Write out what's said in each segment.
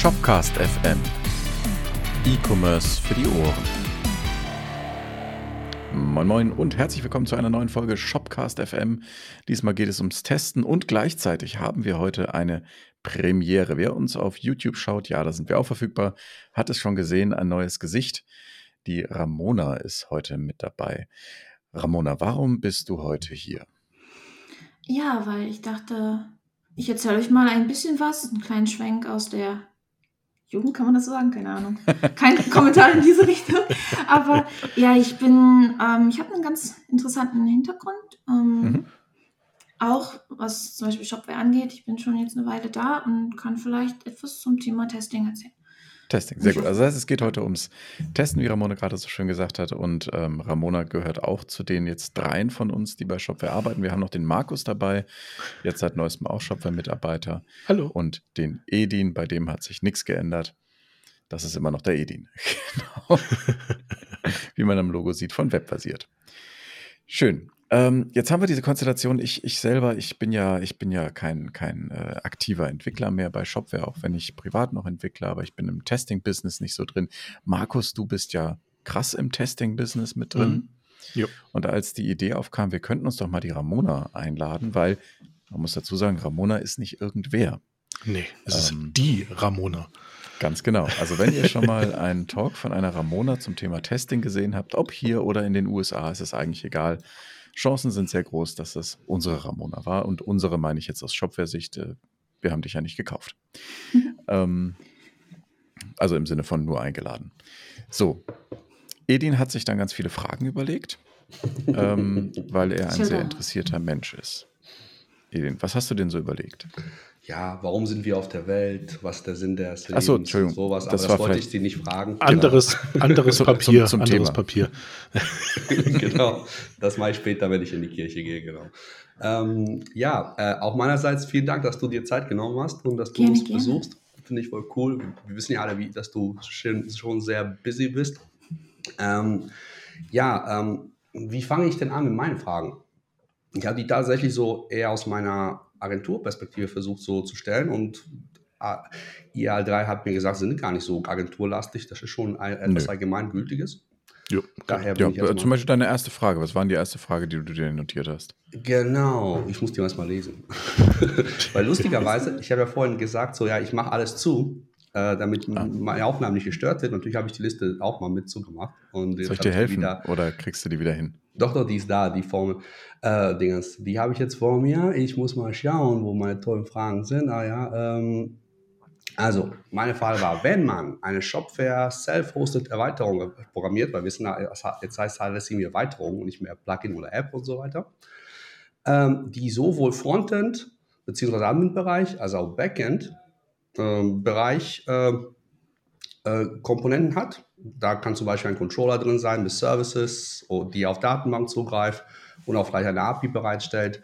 Shopcast FM. E-Commerce für die Ohren. Moin Moin und herzlich willkommen zu einer neuen Folge Shopcast FM. Diesmal geht es ums Testen und gleichzeitig haben wir heute eine Premiere. Wer uns auf YouTube schaut, ja, da sind wir auch verfügbar, hat es schon gesehen, ein neues Gesicht. Die Ramona ist heute mit dabei. Ramona, warum bist du heute hier? Ja, weil ich dachte, ich erzähle euch mal ein bisschen was, einen kleinen Schwenk aus der Jugend, kann man das so sagen? Keine Ahnung. Kein Kommentar in diese Richtung. Aber ja, ich bin, ähm, ich habe einen ganz interessanten Hintergrund. Ähm, mhm. Auch was zum Beispiel Shopware angeht. Ich bin schon jetzt eine Weile da und kann vielleicht etwas zum Thema Testing erzählen. Testing, sehr gut. Also das heißt, es geht heute ums Testen, wie Ramona gerade so schön gesagt hat. Und ähm, Ramona gehört auch zu den jetzt dreien von uns, die bei Shopware arbeiten. Wir haben noch den Markus dabei, jetzt seit neuestem auch Shopware-Mitarbeiter. Hallo. Und den Edin, bei dem hat sich nichts geändert. Das ist immer noch der Edin. genau. wie man am Logo sieht, von Webbasiert. Schön. Ähm, jetzt haben wir diese Konstellation. Ich, ich selber, ich bin ja, ich bin ja kein, kein äh, aktiver Entwickler mehr bei Shopware, auch wenn ich privat noch entwickle, aber ich bin im Testing-Business nicht so drin. Markus, du bist ja krass im Testing-Business mit drin. Mhm. Und als die Idee aufkam, wir könnten uns doch mal die Ramona einladen, weil man muss dazu sagen, Ramona ist nicht irgendwer. Nee, es ähm, ist die Ramona. Ganz genau. Also wenn ihr schon mal einen Talk von einer Ramona zum Thema Testing gesehen habt, ob hier oder in den USA, ist es eigentlich egal. Chancen sind sehr groß, dass es unsere Ramona war. Und unsere meine ich jetzt aus Shopware-Sicht. Äh, wir haben dich ja nicht gekauft. Mhm. Ähm, also im Sinne von nur eingeladen. So, Edin hat sich dann ganz viele Fragen überlegt, ähm, weil er ein sehr interessierter Mensch ist. Edin, was hast du denn so überlegt? Ja, warum sind wir auf der Welt, was ist der Sinn des Lebens, Achso, Entschuldigung, sowas, aber das, das wollte ich Sie nicht fragen. Anderes, genau. anderes Papier, zum, zum anderes Thema. Papier. genau, das mache ich später, wenn ich in die Kirche gehe, genau. Ähm, ja, äh, auch meinerseits vielen Dank, dass du dir Zeit genommen hast und dass du gerne, uns gerne. besuchst. Finde ich voll cool. Wir wissen ja alle, wie, dass du schon, schon sehr busy bist. Ähm, ja, ähm, wie fange ich denn an mit meinen Fragen? Ich habe die tatsächlich so eher aus meiner Agenturperspektive versucht so zu stellen und ah, IAL3 hat mir gesagt, sind gar nicht so agenturlastig, das ist schon ein, etwas Nö. Allgemeingültiges. Jo. Daher bin ja, ich zum Beispiel deine erste Frage. Was war die erste Frage, die du dir notiert hast? Genau, ich muss die erstmal lesen. Weil lustigerweise, ich habe ja vorhin gesagt, so ja, ich mache alles zu, äh, damit ah. meine Aufnahme nicht gestört wird. Natürlich habe ich die Liste auch mal mit zugemacht. Und Soll ich dir helfen wieder, oder kriegst du die wieder hin? Doch, doch, die ist da, die Formel. Äh, Dingens, die habe ich jetzt vor mir. Ich muss mal schauen, wo meine tollen Fragen sind. Ah ja, ähm, also, meine Frage war, wenn man eine Shopware Self-Hosted Erweiterung programmiert, weil wir wissen, jetzt heißt alles irgendwie Erweiterung und nicht mehr Plugin oder App und so weiter, ähm, die sowohl Frontend bzw. Admin-Bereich als auch Backend-Bereich ähm, äh, äh, Komponenten hat, da kann zum Beispiel ein Controller drin sein mit Services, die auf Datenbank zugreift und auch vielleicht eine API bereitstellt.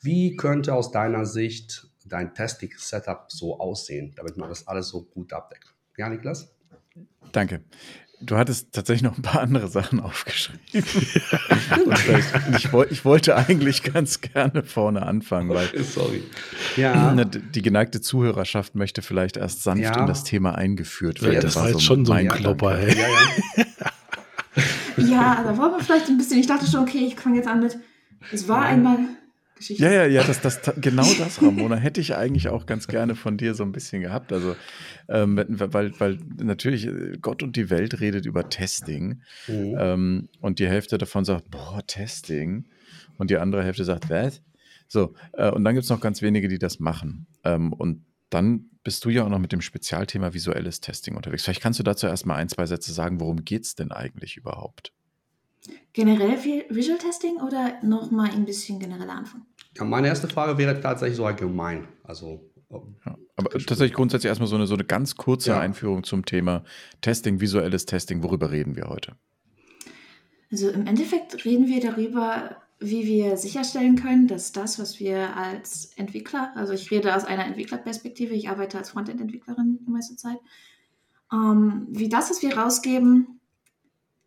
Wie könnte aus deiner Sicht dein Testing-Setup so aussehen, damit man das alles so gut abdeckt? Ja, Niklas? Danke. Du hattest tatsächlich noch ein paar andere Sachen aufgeschrieben. ich, ich, wollte eigentlich ganz gerne vorne anfangen, weil Sorry. Ja. die geneigte Zuhörerschaft möchte vielleicht erst sanft ja. in das Thema eingeführt werden. Ja, das war jetzt so schon so ein Klopper. Ey. Ja, ja. ja, da wollen wir vielleicht ein bisschen. Ich dachte schon, okay, ich fange jetzt an mit. Es war einmal Geschichte. Ja, ja, ja, das, das, genau das, Ramona, hätte ich eigentlich auch ganz gerne von dir so ein bisschen gehabt. Also, ähm, weil, weil natürlich äh, Gott und die Welt redet über Testing mhm. ähm, und die Hälfte davon sagt, boah, Testing. Und die andere Hälfte sagt, was? So, äh, und dann gibt es noch ganz wenige, die das machen. Ähm, und dann bist du ja auch noch mit dem Spezialthema visuelles Testing unterwegs. Vielleicht kannst du dazu erstmal ein, zwei Sätze sagen, worum geht es denn eigentlich überhaupt? Generell Visual Testing oder nochmal ein bisschen genereller Anfang? Ja, meine erste Frage wäre tatsächlich so allgemein. Also, ja, aber tatsächlich grundsätzlich erstmal so eine, so eine ganz kurze ja. Einführung zum Thema Testing, visuelles Testing. Worüber reden wir heute? Also im Endeffekt reden wir darüber, wie wir sicherstellen können, dass das, was wir als Entwickler, also ich rede aus einer Entwicklerperspektive, ich arbeite als Frontend-Entwicklerin die meiste Zeit, ähm, wie das, was wir rausgeben,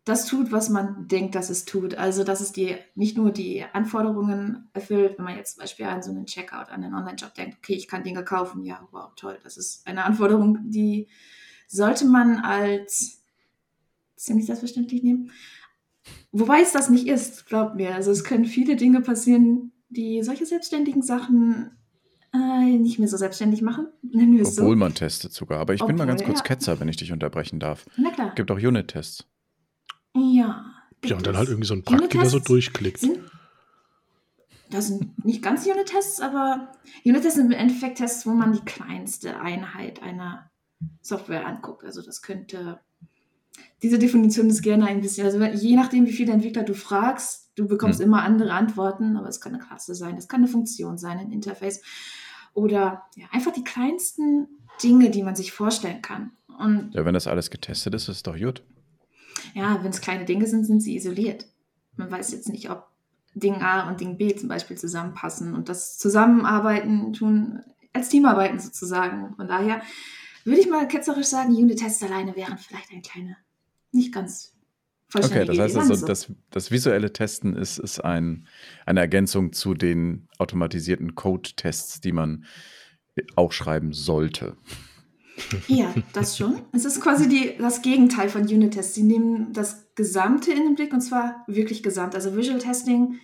das tut, was man denkt, dass es tut. Also, dass es die nicht nur die Anforderungen erfüllt, wenn man jetzt zum Beispiel an so einen Checkout, an einen Online-Shop denkt, okay, ich kann Dinge kaufen, ja, wow, toll, das ist eine Anforderung, die sollte man als ziemlich selbstverständlich nehmen. Wobei es das nicht ist, glaubt mir. Also es können viele Dinge passieren, die solche selbstständigen Sachen äh, nicht mehr so selbstständig machen. Obwohl so. man testet sogar. Aber ich Obwohl, bin mal ganz kurz ja. Ketzer, wenn ich dich unterbrechen darf. Na klar. Gibt auch Unit-Tests. Ja. Ja, und dann halt irgendwie so ein Praktiker so durchklickt. Sind, das sind nicht ganz Unit-Tests, aber Unit-Tests sind im Endeffekt Tests, wo man die kleinste Einheit einer Software anguckt. Also das könnte, diese Definition ist gerne ein bisschen, also je nachdem, wie viele Entwickler du fragst, du bekommst hm. immer andere Antworten, aber es kann eine Klasse sein, es kann eine Funktion sein, ein Interface oder ja, einfach die kleinsten Dinge, die man sich vorstellen kann. Und ja, wenn das alles getestet ist, ist es doch gut. Ja, wenn es kleine Dinge sind, sind sie isoliert. Man weiß jetzt nicht, ob Ding A und Ding B zum Beispiel zusammenpassen und das Zusammenarbeiten tun, als Teamarbeiten sozusagen. Von daher würde ich mal ketzerisch sagen, Unit-Tests alleine wären vielleicht ein kleiner, nicht ganz Okay, das heißt also, das, das visuelle Testen ist, ist ein, eine Ergänzung zu den automatisierten Code-Tests, die man auch schreiben sollte. Ja, das schon. Es ist quasi die, das Gegenteil von Unit-Tests. Sie nehmen das Gesamte in den Blick und zwar wirklich gesamt. Also Visual Testing,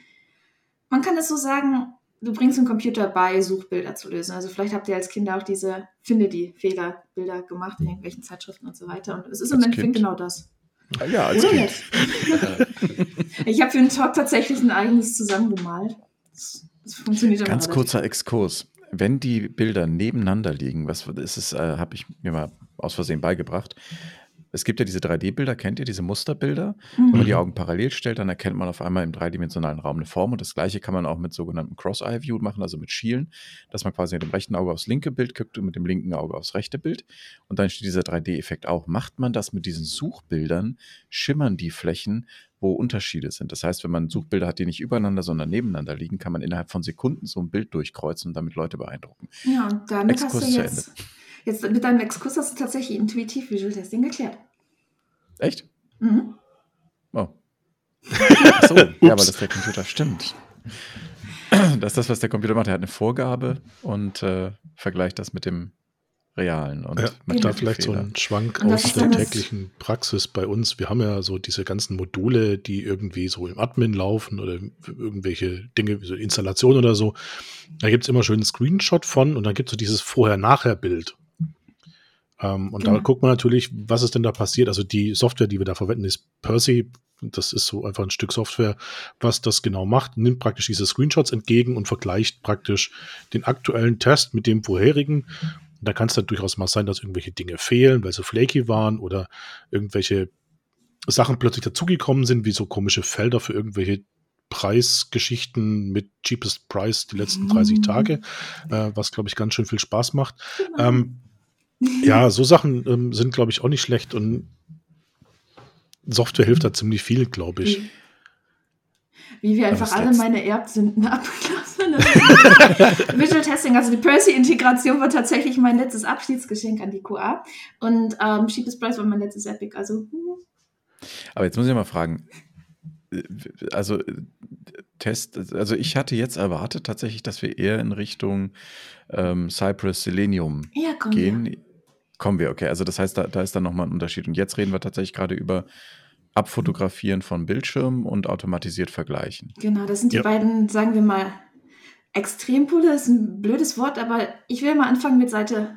man kann es so sagen, du bringst dem Computer bei, Suchbilder zu lösen. Also vielleicht habt ihr als Kinder auch diese Finde die Fehlerbilder gemacht in irgendwelchen Zeitschriften und so weiter. Und es ist im Endeffekt genau das. Ah ja, als Oder ich habe für den Talk tatsächlich ein eigenes zusammengemalt. Das, das funktioniert Ganz kurzer Exkurs wenn die Bilder nebeneinander liegen, was ist es, äh, habe ich mir mal aus Versehen beigebracht. Es gibt ja diese 3D-Bilder, kennt ihr diese Musterbilder? Mhm. Wenn man die mhm. Augen parallel stellt, dann erkennt man auf einmal im dreidimensionalen Raum eine Form. Und das gleiche kann man auch mit sogenannten Cross-Eye-View machen, also mit Schielen, dass man quasi mit dem rechten Auge aufs linke Bild guckt und mit dem linken Auge aufs rechte Bild. Und dann steht dieser 3D-Effekt auch. Macht man das mit diesen Suchbildern, schimmern die Flächen wo Unterschiede sind. Das heißt, wenn man Suchbilder hat, die nicht übereinander, sondern nebeneinander liegen, kann man innerhalb von Sekunden so ein Bild durchkreuzen und damit Leute beeindrucken. Ja, und damit Exkurs hast du jetzt, jetzt mit deinem Exkurs hast du tatsächlich intuitiv Visual Testing geklärt. Echt? Mhm. Oh. Achso, ja, weil das der Computer stimmt. Das ist das, was der Computer macht. Er hat eine Vorgabe und äh, vergleicht das mit dem realen. Und ja, da vielleicht Fehler. so ein Schwank aus der täglichen Praxis bei uns. Wir haben ja so diese ganzen Module, die irgendwie so im Admin laufen oder irgendwelche Dinge, wie so Installation oder so. Da gibt es immer schön einen Screenshot von und dann gibt es so dieses Vorher-Nachher-Bild. Ähm, und mhm. da guckt man natürlich, was ist denn da passiert. Also die Software, die wir da verwenden, ist Percy. Das ist so einfach ein Stück Software, was das genau macht. Nimmt praktisch diese Screenshots entgegen und vergleicht praktisch den aktuellen Test mit dem vorherigen und da kann es dann durchaus mal sein, dass irgendwelche Dinge fehlen, weil sie flaky waren oder irgendwelche Sachen plötzlich dazugekommen sind, wie so komische Felder für irgendwelche Preisgeschichten mit Cheapest Price die letzten 30 mhm. Tage, äh, was, glaube ich, ganz schön viel Spaß macht. Genau. Ähm, ja, so Sachen ähm, sind, glaube ich, auch nicht schlecht und Software hilft da ziemlich viel, glaube ich. Wie wir einfach alle meine Erbsünden abgelassen Visual Testing, also die Percy-Integration war tatsächlich mein letztes Abschiedsgeschenk an die QA. Und ähm, Cheapest Price war mein letztes Epic. Also. Hm. Aber jetzt muss ich mal fragen. Also Test, also ich hatte jetzt erwartet tatsächlich, dass wir eher in Richtung ähm, Cypress Selenium ja, gehen. Wir. Kommen wir, okay. Also das heißt, da, da ist dann nochmal ein Unterschied. Und jetzt reden wir tatsächlich gerade über Abfotografieren von Bildschirmen und automatisiert vergleichen. Genau, das sind die ja. beiden, sagen wir mal, Extrempole. Das ist ein blödes Wort, aber ich will mal anfangen mit Seite.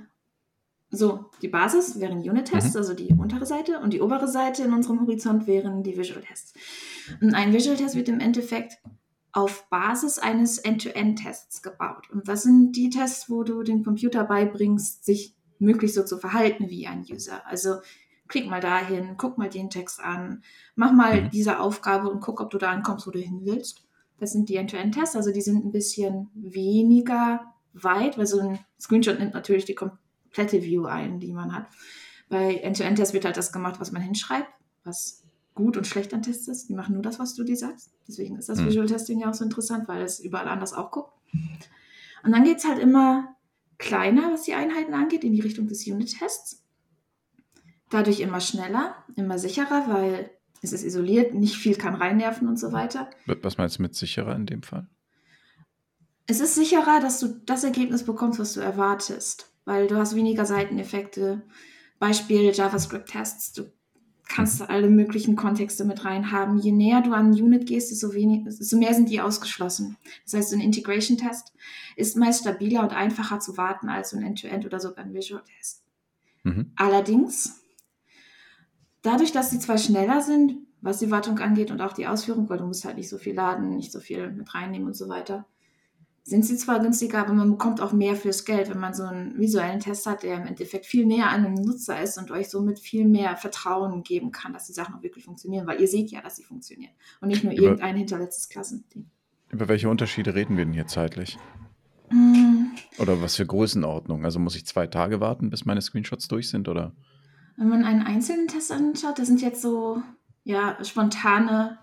So, die Basis wären Unit-Tests, mhm. also die untere Seite, und die obere Seite in unserem Horizont wären die Visual-Tests. Ein Visual-Test wird im Endeffekt auf Basis eines End-to-End-Tests gebaut. Und das sind die Tests, wo du dem Computer beibringst, sich möglichst so zu verhalten wie ein User. Also klick mal dahin, guck mal den Text an, mach mal mhm. diese Aufgabe und guck, ob du da ankommst, wo du hin willst. Das sind die End-to-End-Tests, also die sind ein bisschen weniger weit, weil so ein Screenshot nimmt natürlich die komplette View ein, die man hat. Bei End-to-End-Tests wird halt das gemacht, was man hinschreibt, was gut und schlecht an Tests ist. Die machen nur das, was du dir sagst. Deswegen ist das mhm. Visual Testing ja auch so interessant, weil es überall anders auch guckt. Und dann geht es halt immer kleiner, was die Einheiten angeht, in die Richtung des Unit-Tests dadurch immer schneller, immer sicherer, weil es ist isoliert, nicht viel kann reinnerven und so weiter. Was meinst du mit sicherer in dem Fall? Es ist sicherer, dass du das Ergebnis bekommst, was du erwartest, weil du hast weniger Seiteneffekte. Beispiel JavaScript-Tests. Du kannst mhm. alle möglichen Kontexte mit reinhaben. Je näher du an Unit gehst, desto, wenig, desto mehr sind die ausgeschlossen. Das heißt, ein Integration-Test ist meist stabiler und einfacher zu warten als ein End-to-End -End oder sogar ein Visual-Test. Mhm. Allerdings, dadurch, dass sie zwar schneller sind, was die Wartung angeht und auch die Ausführung, weil du musst halt nicht so viel laden, nicht so viel mit reinnehmen und so weiter, sind sie zwar günstiger, aber man bekommt auch mehr fürs Geld, wenn man so einen visuellen Test hat, der im Endeffekt viel näher an einem Nutzer ist und euch somit viel mehr Vertrauen geben kann, dass die Sachen auch wirklich funktionieren, weil ihr seht ja, dass sie funktionieren und nicht nur über, irgendein hinterletztes Klassending. Über welche Unterschiede reden wir denn hier zeitlich? Mm. Oder was für Größenordnung? Also muss ich zwei Tage warten, bis meine Screenshots durch sind, oder? Wenn man einen einzelnen Test anschaut, das sind jetzt so ja, spontane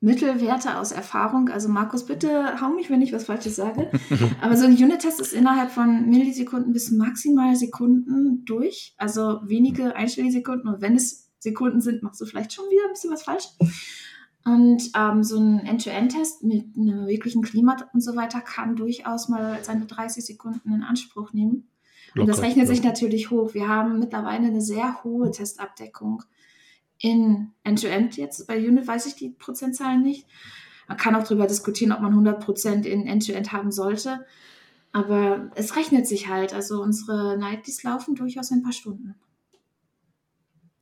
Mittelwerte aus Erfahrung. Also Markus, bitte hau mich, wenn ich was Falsches sage. Aber so ein Unit-Test ist innerhalb von Millisekunden bis maximal Sekunden durch. Also wenige Einstellsekunden. Und wenn es Sekunden sind, machst du vielleicht schon wieder ein bisschen was falsch. Und ähm, so ein End-to-End-Test mit einem wirklichen Klima und so weiter kann durchaus mal seine 30 Sekunden in Anspruch nehmen. Locker, und das rechnet ja. sich natürlich hoch. Wir haben mittlerweile eine sehr hohe Testabdeckung in End-to-End jetzt. Bei Unit weiß ich die Prozentzahlen nicht. Man kann auch darüber diskutieren, ob man 100% in End-to-End haben sollte. Aber es rechnet sich halt. Also unsere Nighties laufen durchaus ein paar Stunden.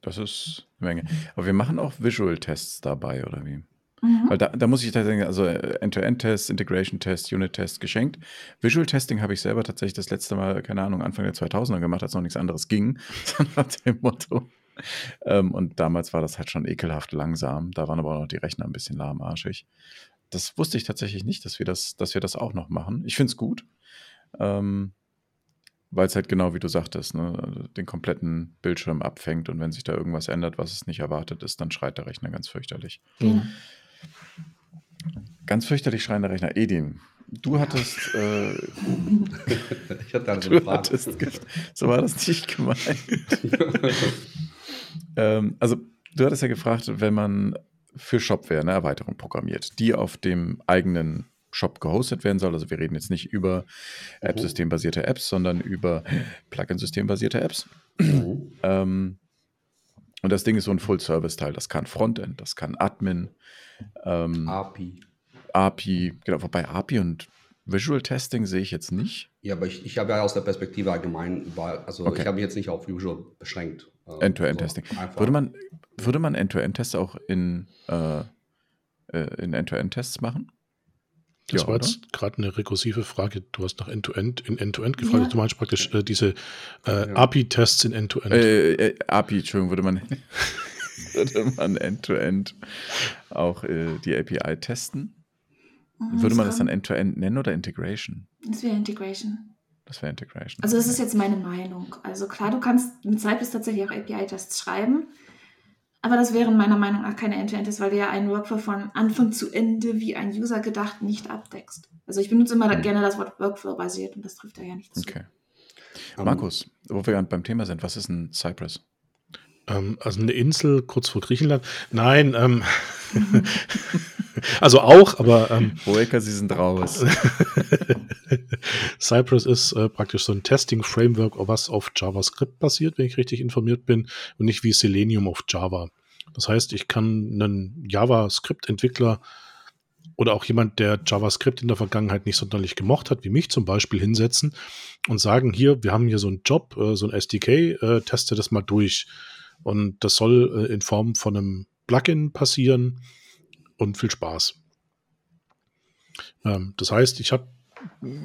Das ist eine Menge. Aber wir machen auch Visual-Tests dabei, oder wie? Mhm. Weil da, da muss ich tatsächlich, also äh, End-to-End-Test, Integration-Test, Unit-Test geschenkt. Visual-Testing habe ich selber tatsächlich das letzte Mal, keine Ahnung, Anfang der 2000er gemacht, als noch nichts anderes ging. nach dem Motto, ähm, und damals war das halt schon ekelhaft langsam. Da waren aber auch noch die Rechner ein bisschen lahmarschig. Das wusste ich tatsächlich nicht, dass wir das, dass wir das auch noch machen. Ich finde es gut. Ähm, weil es halt genau wie du sagtest, ne, den kompletten Bildschirm abfängt und wenn sich da irgendwas ändert, was es nicht erwartet ist, dann schreit der Rechner ganz fürchterlich. Mhm. Ganz fürchterlich schreiender Rechner. Edin, du hattest. Äh, ich hatte da so eine Frage. Hattest, so war das nicht gemeint. Ähm, also, du hattest ja gefragt, wenn man für Shopware eine Erweiterung programmiert, die auf dem eigenen Shop gehostet werden soll. Also wir reden jetzt nicht über mhm. App-Systembasierte Apps, sondern über Plugin-Systembasierte Apps. Mhm. ähm, und das Ding ist so ein Full-Service-Teil. Das kann Frontend, das kann Admin. Ähm, API. API, genau, wobei API und Visual Testing sehe ich jetzt nicht. Ja, aber ich, ich habe ja aus der Perspektive allgemein, also okay. ich habe mich jetzt nicht auf Visual beschränkt. Äh, End-to-End-Testing. So würde man, würde man End-to-End-Tests auch in, äh, äh in End-to-End-Tests machen? Das ja, war jetzt gerade eine rekursive Frage. Du hast nach End-to-End -End, in End-to-End -End gefragt. Ja. Du meinst praktisch äh, diese äh, ja. API-Tests in End-to-End. Äh, äh, API, Entschuldigung, würde man, würde man End-to-End auch die API testen? Mhm, würde man das dann End-to-End -End nennen oder Integration? Das wäre Integration. Das wäre Integration. Also das ist jetzt meine Meinung. Also klar, du kannst mit Cypress tatsächlich auch API-Tests schreiben, aber das wären meiner Meinung nach keine End-to-End-Tests, weil du ja einen Workflow von Anfang zu Ende wie ein User gedacht nicht abdeckst. Also ich benutze immer mhm. gerne das Wort Workflow-basiert und das trifft da ja nicht zu. Okay. Markus, wo wir beim Thema sind, was ist ein Cypress? Ähm, also eine Insel kurz vor Griechenland. Nein, ähm, also auch, aber. Ähm, Hoeker, Sie sind raus. Cypress ist äh, praktisch so ein Testing-Framework, was auf JavaScript basiert, wenn ich richtig informiert bin, und nicht wie Selenium auf Java. Das heißt, ich kann einen JavaScript-Entwickler oder auch jemand, der JavaScript in der Vergangenheit nicht sonderlich gemocht hat, wie mich zum Beispiel, hinsetzen und sagen, hier, wir haben hier so einen Job, äh, so ein SDK, äh, teste das mal durch. Und das soll äh, in Form von einem Plugin passieren und viel Spaß. Ähm, das heißt, ich habe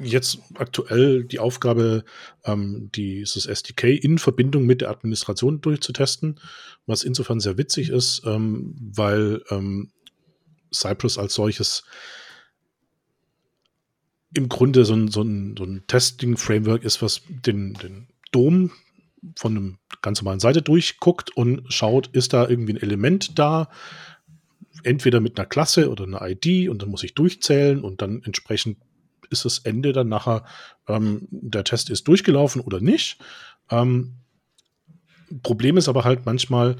jetzt aktuell die Aufgabe, ähm, dieses SDK in Verbindung mit der Administration durchzutesten, was insofern sehr witzig ist, ähm, weil ähm, Cypress als solches im Grunde so ein, so ein, so ein Testing-Framework ist, was den, den Dom von einem ganz normalen Seite durchguckt und schaut, ist da irgendwie ein Element da, entweder mit einer Klasse oder einer ID und dann muss ich durchzählen und dann entsprechend ist das Ende dann nachher, ähm, der Test ist durchgelaufen oder nicht. Ähm, Problem ist aber halt manchmal,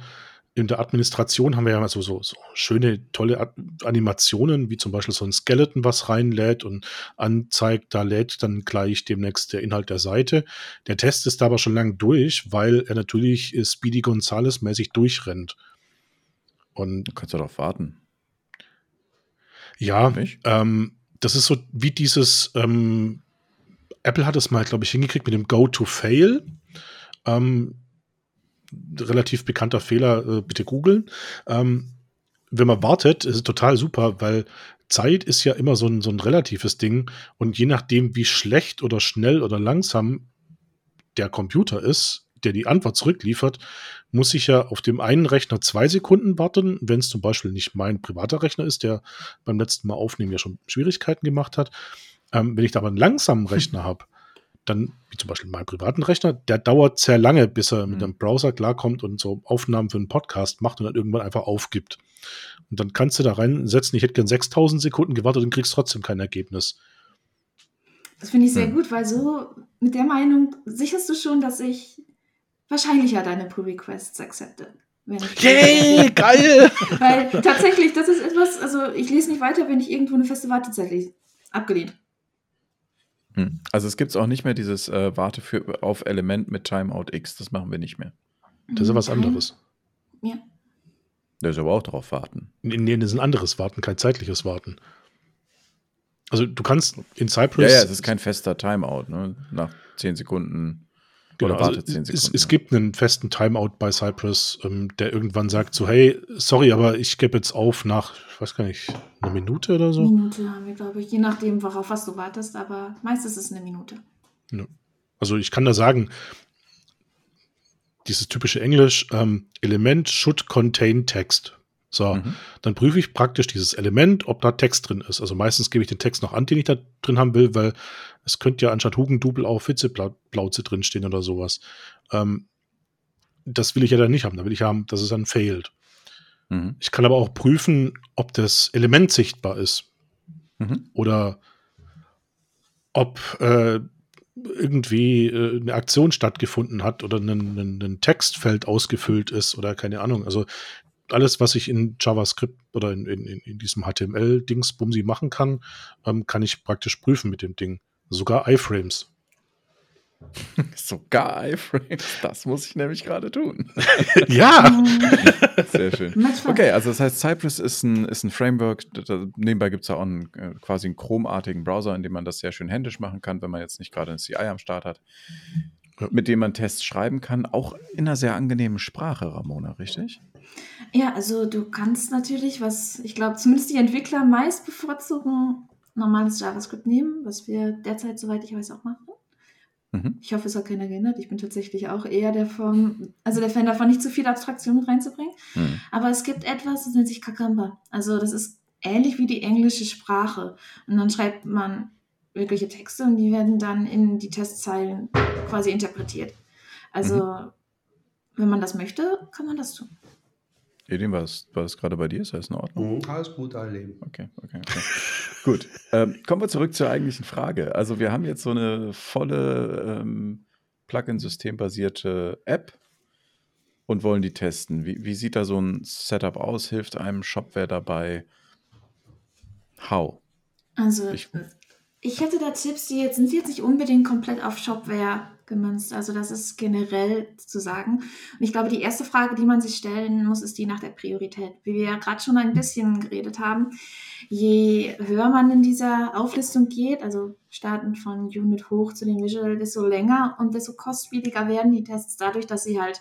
in der Administration haben wir ja so, so, so schöne, tolle Animationen, wie zum Beispiel so ein Skeleton, was reinlädt und anzeigt, da lädt dann gleich demnächst der Inhalt der Seite. Der Test ist aber schon lang durch, weil er natürlich Speedy Gonzales mäßig durchrennt. Und du kannst ja doch warten. Ja, ähm, das ist so wie dieses, ähm, Apple hat es mal, glaube ich, hingekriegt mit dem Go to Fail. Ähm, relativ bekannter Fehler, äh, bitte googeln. Ähm, wenn man wartet, ist es total super, weil Zeit ist ja immer so ein, so ein relatives Ding und je nachdem, wie schlecht oder schnell oder langsam der Computer ist, der die Antwort zurückliefert, muss ich ja auf dem einen Rechner zwei Sekunden warten, wenn es zum Beispiel nicht mein privater Rechner ist, der beim letzten Mal aufnehmen ja schon Schwierigkeiten gemacht hat. Ähm, wenn ich da aber einen langsamen Rechner habe, dann, wie zum Beispiel mein privaten Rechner, der dauert sehr lange, bis er mit mhm. einem Browser klarkommt und so Aufnahmen für einen Podcast macht und dann irgendwann einfach aufgibt. Und dann kannst du da reinsetzen, ich hätte gern 6000 Sekunden gewartet und kriegst trotzdem kein Ergebnis. Das finde ich sehr mhm. gut, weil so mit der Meinung sicherst du schon, dass ich wahrscheinlicher deine Pull-Requests accepte. Yay, geil! weil tatsächlich, das ist etwas, also ich lese nicht weiter, wenn ich irgendwo eine feste Wartezeit lese. Abgelehnt. Hm. Also es gibt auch nicht mehr dieses äh, Warte für, auf Element mit Timeout X. Das machen wir nicht mehr. Das ist ja was anderes. Ja. Da ist aber auch darauf warten. Nee, nee, das ist ein anderes Warten, kein zeitliches Warten. Also du kannst in Cypress. Ja, ja, es ist kein fester Timeout. Ne? Nach 10 Sekunden Genau, also es, es, gibt einen festen Timeout bei Cypress, ähm, der irgendwann sagt so, hey, sorry, aber ich gebe jetzt auf nach, ich weiß gar nicht, eine Minute oder so. Minute haben wir, glaube ich, je nachdem, worauf was du wartest, aber meistens ist es eine Minute. Ja. Also ich kann da sagen, dieses typische Englisch, ähm, Element should contain text. So, mhm. dann prüfe ich praktisch dieses Element, ob da Text drin ist. Also meistens gebe ich den Text noch an, den ich da drin haben will, weil es könnte ja anstatt Hugendubel auch Witzeblauze drinstehen oder sowas. Ähm, das will ich ja dann nicht haben. Da will ich haben, dass es dann failed. Mhm. Ich kann aber auch prüfen, ob das Element sichtbar ist. Mhm. Oder ob äh, irgendwie äh, eine Aktion stattgefunden hat oder ein, Textfeld ausgefüllt ist oder keine Ahnung. Also alles, was ich in JavaScript oder in, in, in diesem HTML-Dings-Bumsi machen kann, ähm, kann ich praktisch prüfen mit dem Ding. Sogar iFrames. Sogar iFrames, das muss ich nämlich gerade tun. ja! Sehr schön. Okay, also das heißt, Cypress ist ein, ist ein Framework. Nebenbei gibt es ja auch einen, äh, quasi einen Chrome-artigen Browser, in dem man das sehr schön händisch machen kann, wenn man jetzt nicht gerade ein CI am Start hat. Mit dem man Tests schreiben kann, auch in einer sehr angenehmen Sprache, Ramona, richtig? Ja, also du kannst natürlich, was ich glaube, zumindest die Entwickler meist bevorzugen, normales JavaScript nehmen, was wir derzeit, soweit ich weiß, auch machen. Mhm. Ich hoffe, es hat keiner geändert. Ich bin tatsächlich auch eher der Form, also der Fan davon, nicht zu viel Abstraktion mit reinzubringen. Mhm. Aber es gibt etwas, das nennt sich Kakamba. Also das ist ähnlich wie die englische Sprache. Und dann schreibt man wirkliche Texte und die werden dann in die Testzeilen quasi interpretiert. Also, mhm. wenn man das möchte, kann man das tun. Edin, war es, war es gerade bei dir? Ist alles in Ordnung? Mhm, alles gut, all Leben. Okay, okay, okay. gut. Ähm, kommen wir zurück zur eigentlichen Frage. Also, wir haben jetzt so eine volle ähm, Plugin-System-basierte App und wollen die testen. Wie, wie sieht da so ein Setup aus? Hilft einem Shopware dabei? How? Also, ich, ich hätte da Tipps, die jetzt sind jetzt nicht unbedingt komplett auf Shopware gemünzt. Also das ist generell zu sagen. Und ich glaube, die erste Frage, die man sich stellen muss, ist die nach der Priorität. Wie wir ja gerade schon ein bisschen geredet haben, je höher man in dieser Auflistung geht, also starten von Unit hoch zu den Visual, desto länger und desto kostspieliger werden die Tests dadurch, dass sie halt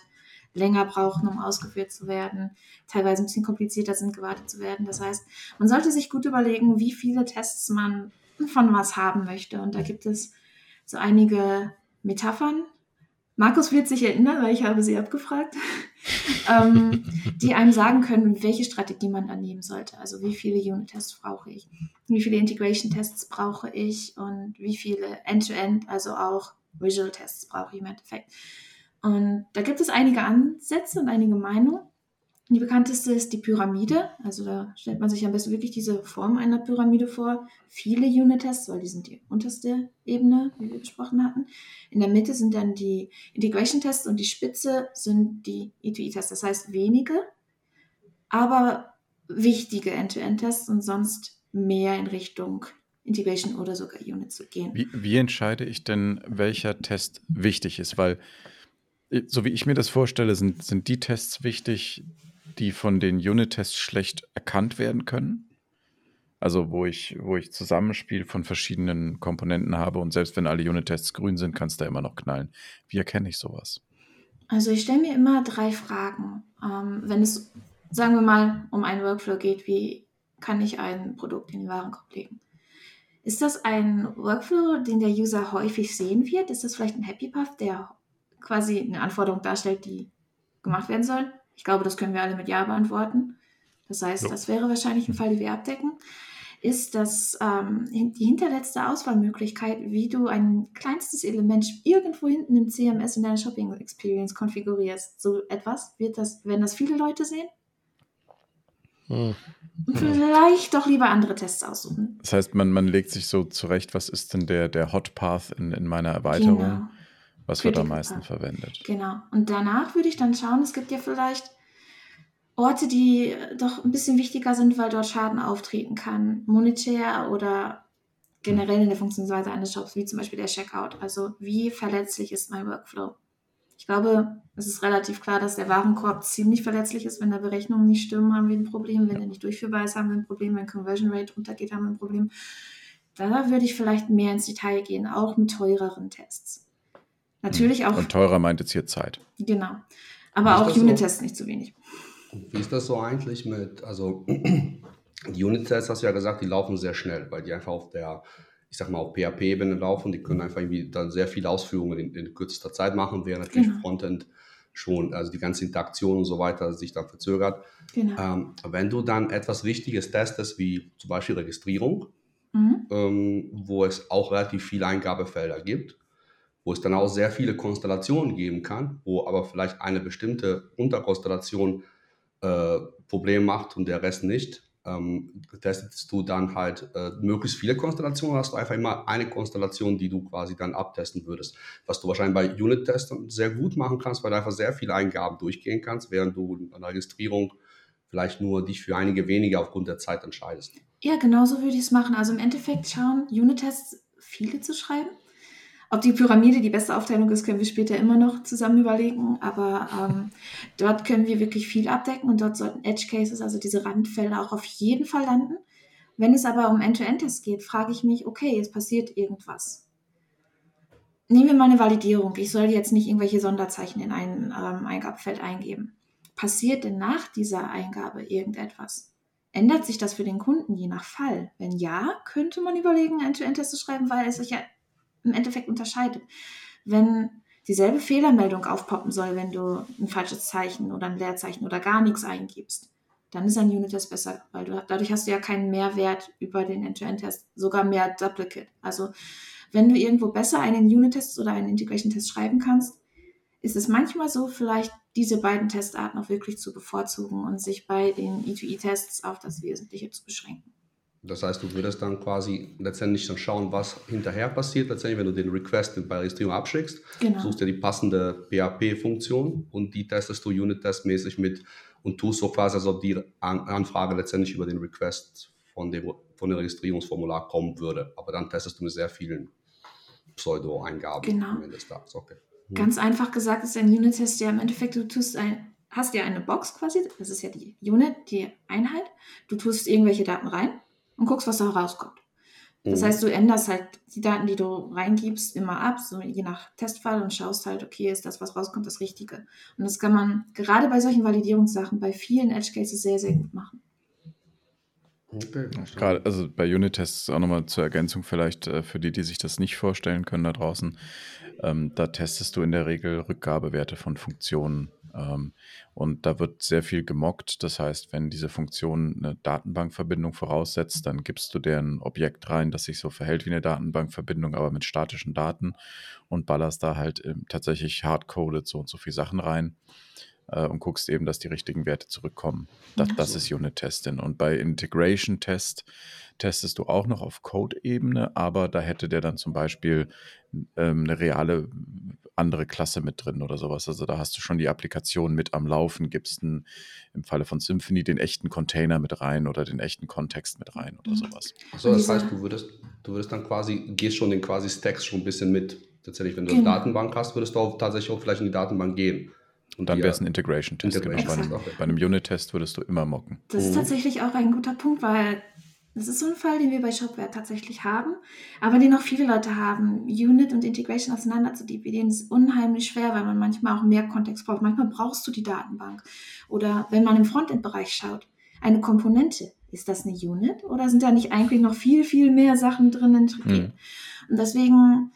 länger brauchen, um ausgeführt zu werden, teilweise ein bisschen komplizierter sind, gewartet zu werden. Das heißt, man sollte sich gut überlegen, wie viele Tests man von was haben möchte. Und da gibt es so einige Metaphern. Markus wird sich erinnern, weil ich habe sie abgefragt, ähm, die einem sagen können, welche Strategie man dann nehmen sollte. Also wie viele Unit-Tests brauche ich, wie viele Integration-Tests brauche ich und wie viele End-to-End, -End, also auch Visual-Tests brauche ich im Endeffekt. Und da gibt es einige Ansätze und einige Meinungen. Die bekannteste ist die Pyramide. Also da stellt man sich am besten wirklich diese Form einer Pyramide vor. Viele Unit-Tests, weil die sind die unterste Ebene, wie wir besprochen hatten. In der Mitte sind dann die Integration-Tests und die Spitze sind die E2E-Tests. Das heißt wenige aber wichtige End-to-End-Tests und sonst mehr in Richtung Integration oder sogar Unit zu gehen. Wie, wie entscheide ich denn, welcher Test wichtig ist? Weil, äh, so wie ich mir das vorstelle, sind, sind die Tests wichtig, die von den Unit-Tests schlecht erkannt werden können? Also wo ich, wo ich Zusammenspiel von verschiedenen Komponenten habe und selbst wenn alle Unit-Tests grün sind, kann es da immer noch knallen. Wie erkenne ich sowas? Also ich stelle mir immer drei Fragen. Ähm, wenn es, sagen wir mal, um einen Workflow geht, wie kann ich ein Produkt in den Warenkorb legen? Ist das ein Workflow, den der User häufig sehen wird? Ist das vielleicht ein Happy Path, der quasi eine Anforderung darstellt, die gemacht werden soll? Ich glaube, das können wir alle mit Ja beantworten. Das heißt, das wäre wahrscheinlich ein Fall, den wir abdecken. Ist das ähm, die hinterletzte Auswahlmöglichkeit, wie du ein kleinstes Element irgendwo hinten im CMS in deiner Shopping Experience konfigurierst? So etwas? Wird das, werden das viele Leute sehen? Hm. Vielleicht doch lieber andere Tests aussuchen. Das heißt, man, man legt sich so zurecht, was ist denn der, der Hot Path in, in meiner Erweiterung? Genau. Was wird am meisten Path. verwendet? Genau. Und danach würde ich dann schauen, es gibt ja vielleicht Orte, die doch ein bisschen wichtiger sind, weil dort Schaden auftreten kann. Monetär oder generell in der Funktionsweise eines Shops, wie zum Beispiel der Checkout. Also wie verletzlich ist mein Workflow? Ich glaube, es ist relativ klar, dass der Warenkorb ziemlich verletzlich ist. Wenn da Berechnungen nicht stimmen, haben wir ein Problem. Wenn er nicht durchführbar ist, haben wir ein Problem. Wenn Conversion Rate runtergeht, haben wir ein Problem. Da würde ich vielleicht mehr ins Detail gehen, auch mit teureren Tests. Natürlich hm. auch. Und teurer meint jetzt hier Zeit. Genau. Aber auch Unit-Tests so? nicht zu wenig. Wie ist das so eigentlich mit, also die Unit-Tests, hast du ja gesagt, die laufen sehr schnell, weil die einfach auf der ich sag mal, auf PHP-Ebene laufen. Die können einfach irgendwie dann sehr viele Ausführungen in, in kürzester Zeit machen, während natürlich genau. Frontend schon, also die ganze Interaktion und so weiter sich dann verzögert. Genau. Ähm, wenn du dann etwas Wichtiges testest, wie zum Beispiel Registrierung, mhm. ähm, wo es auch relativ viele Eingabefelder gibt, wo es dann auch sehr viele Konstellationen geben kann, wo aber vielleicht eine bestimmte Unterkonstellation äh, Problem macht und der Rest nicht, ähm, testest du dann halt äh, möglichst viele Konstellationen, hast du einfach immer eine Konstellation, die du quasi dann abtesten würdest. Was du wahrscheinlich bei Unit-Tests sehr gut machen kannst, weil du einfach sehr viele Eingaben durchgehen kannst, während du in der Registrierung vielleicht nur dich für einige wenige aufgrund der Zeit entscheidest. Ja, genau so würde ich es machen. Also im Endeffekt schauen, Unit-Tests viele zu schreiben ob die Pyramide die beste Aufteilung ist, können wir später immer noch zusammen überlegen. Aber ähm, dort können wir wirklich viel abdecken und dort sollten Edge Cases, also diese Randfälle, auch auf jeden Fall landen. Wenn es aber um End-to-End-Tests geht, frage ich mich, okay, es passiert irgendwas. Nehmen wir mal eine Validierung. Ich soll jetzt nicht irgendwelche Sonderzeichen in ein ähm, Eingabefeld eingeben. Passiert denn nach dieser Eingabe irgendetwas? Ändert sich das für den Kunden je nach Fall? Wenn ja, könnte man überlegen, End-to-End-Tests zu schreiben, weil es sich ja im Endeffekt unterscheidet. Wenn dieselbe Fehlermeldung aufpoppen soll, wenn du ein falsches Zeichen oder ein Leerzeichen oder gar nichts eingibst, dann ist ein Unit-Test besser, weil du, dadurch hast du ja keinen Mehrwert über den End-to-End-Test, sogar mehr Duplicate. Also wenn du irgendwo besser einen Unit-Test oder einen Integration-Test schreiben kannst, ist es manchmal so, vielleicht diese beiden Testarten auch wirklich zu bevorzugen und sich bei den E2E-Tests auf das Wesentliche zu beschränken. Das heißt, du würdest dann quasi letztendlich dann schauen, was hinterher passiert, letztendlich, wenn du den Request bei Registrierung abschickst, genau. suchst dir die passende PHP-Funktion und die testest du Unit-Test-mäßig mit und tust so quasi, als ob die Anfrage letztendlich über den Request von dem, von dem Registrierungsformular kommen würde. Aber dann testest du mit sehr vielen Pseudo-Eingaben genau. am Ende des Tages. Okay. Hm. Ganz einfach gesagt ist ein Unit-Test ja im Endeffekt, du tust ein, hast ja eine Box quasi, das ist ja die Unit, die Einheit, du tust irgendwelche Daten rein und guckst, was da rauskommt. Das mhm. heißt, du änderst halt die Daten, die du reingibst, immer ab, so je nach Testfall und schaust halt, okay, ist das, was rauskommt, das Richtige. Und das kann man gerade bei solchen Validierungssachen bei vielen Edge Cases sehr, sehr gut machen. Okay. Gerade, also bei Unit-Tests auch nochmal zur Ergänzung vielleicht äh, für die, die sich das nicht vorstellen können da draußen. Ähm, da testest du in der Regel Rückgabewerte von Funktionen ähm, und da wird sehr viel gemockt. Das heißt, wenn diese Funktion eine Datenbankverbindung voraussetzt, dann gibst du dir ein Objekt rein, das sich so verhält wie eine Datenbankverbindung, aber mit statischen Daten und ballerst da halt tatsächlich hardcoded so und so viele Sachen rein. Äh, und guckst eben, dass die richtigen Werte zurückkommen. Das, das ist Unit-Testing. Und bei Integration-Test testest du auch noch auf Code-Ebene, aber da hätte der dann zum Beispiel ähm, eine reale andere Klasse mit drin oder sowas. Also da hast du schon die Applikation mit am Laufen, gibst einen, im Falle von Symphony den echten Container mit rein oder den echten Kontext mit rein oder mhm. sowas. Achso, das heißt, du würdest, du würdest dann quasi, gehst schon den quasi Stacks schon ein bisschen mit. Tatsächlich, wenn du genau. eine Datenbank hast, würdest du auch tatsächlich auch vielleicht in die Datenbank gehen. Und dann wäre es ein Integration-Test. Integration genau. Bei, bei, einem Unit-Test würdest du immer mocken. Das ist mhm. tatsächlich auch ein guter Punkt, weil das ist so ein Fall, den wir bei Shopware tatsächlich haben, aber den auch viele Leute haben. Unit und Integration auseinander zu dividieren ist unheimlich schwer, weil man manchmal auch mehr Kontext braucht. Manchmal brauchst du die Datenbank. Oder wenn man im Frontend-Bereich schaut, eine Komponente, ist das eine Unit oder sind da nicht eigentlich noch viel, viel mehr Sachen drin? Mhm. Und deswegen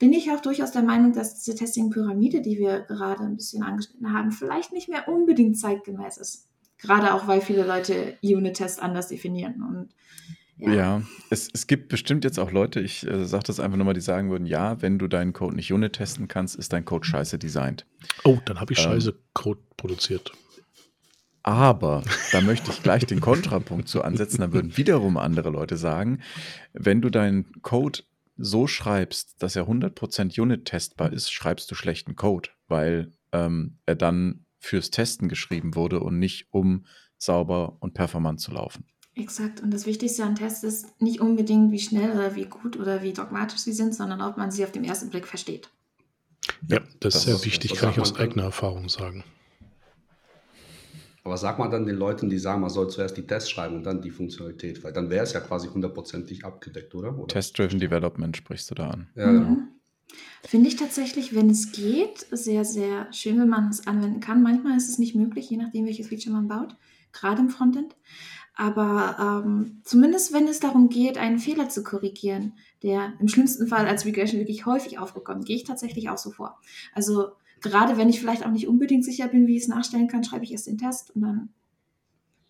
bin ich auch durchaus der Meinung, dass diese Testing-Pyramide, die wir gerade ein bisschen angeschnitten haben, vielleicht nicht mehr unbedingt zeitgemäß ist. Gerade auch, weil viele Leute Unit-Test anders definieren. Und ja, ja es, es gibt bestimmt jetzt auch Leute, ich äh, sage das einfach nochmal, die sagen würden, ja, wenn du deinen Code nicht Unit testen kannst, ist dein Code scheiße designt. Oh, dann habe ich ähm, scheiße Code produziert. Aber da möchte ich gleich den Kontrapunkt zu ansetzen. Da würden wiederum andere Leute sagen, wenn du deinen Code so schreibst, dass er 100% Unit-testbar ist, schreibst du schlechten Code, weil ähm, er dann fürs Testen geschrieben wurde und nicht um sauber und performant zu laufen. Exakt. Und das Wichtigste an Tests ist nicht unbedingt, wie schnell oder wie gut oder wie dogmatisch sie sind, sondern ob man sie auf den ersten Blick versteht. Ja, das, das ist sehr wichtig, kann ich aus eigener Erfahrung sagen. Aber sag mal dann den Leuten, die sagen, man soll zuerst die Tests schreiben und dann die Funktionalität, weil dann wäre es ja quasi hundertprozentig abgedeckt, oder? oder? Test-Driven Development sprichst du da an. Ja, genau. mhm. Finde ich tatsächlich, wenn es geht, sehr, sehr schön, wenn man es anwenden kann. Manchmal ist es nicht möglich, je nachdem, welches Feature man baut, gerade im Frontend. Aber ähm, zumindest wenn es darum geht, einen Fehler zu korrigieren, der im schlimmsten Fall als Regression wirklich häufig aufgekommen, gehe ich tatsächlich auch so vor. Also gerade wenn ich vielleicht auch nicht unbedingt sicher bin, wie ich es nachstellen kann, schreibe ich erst den Test und dann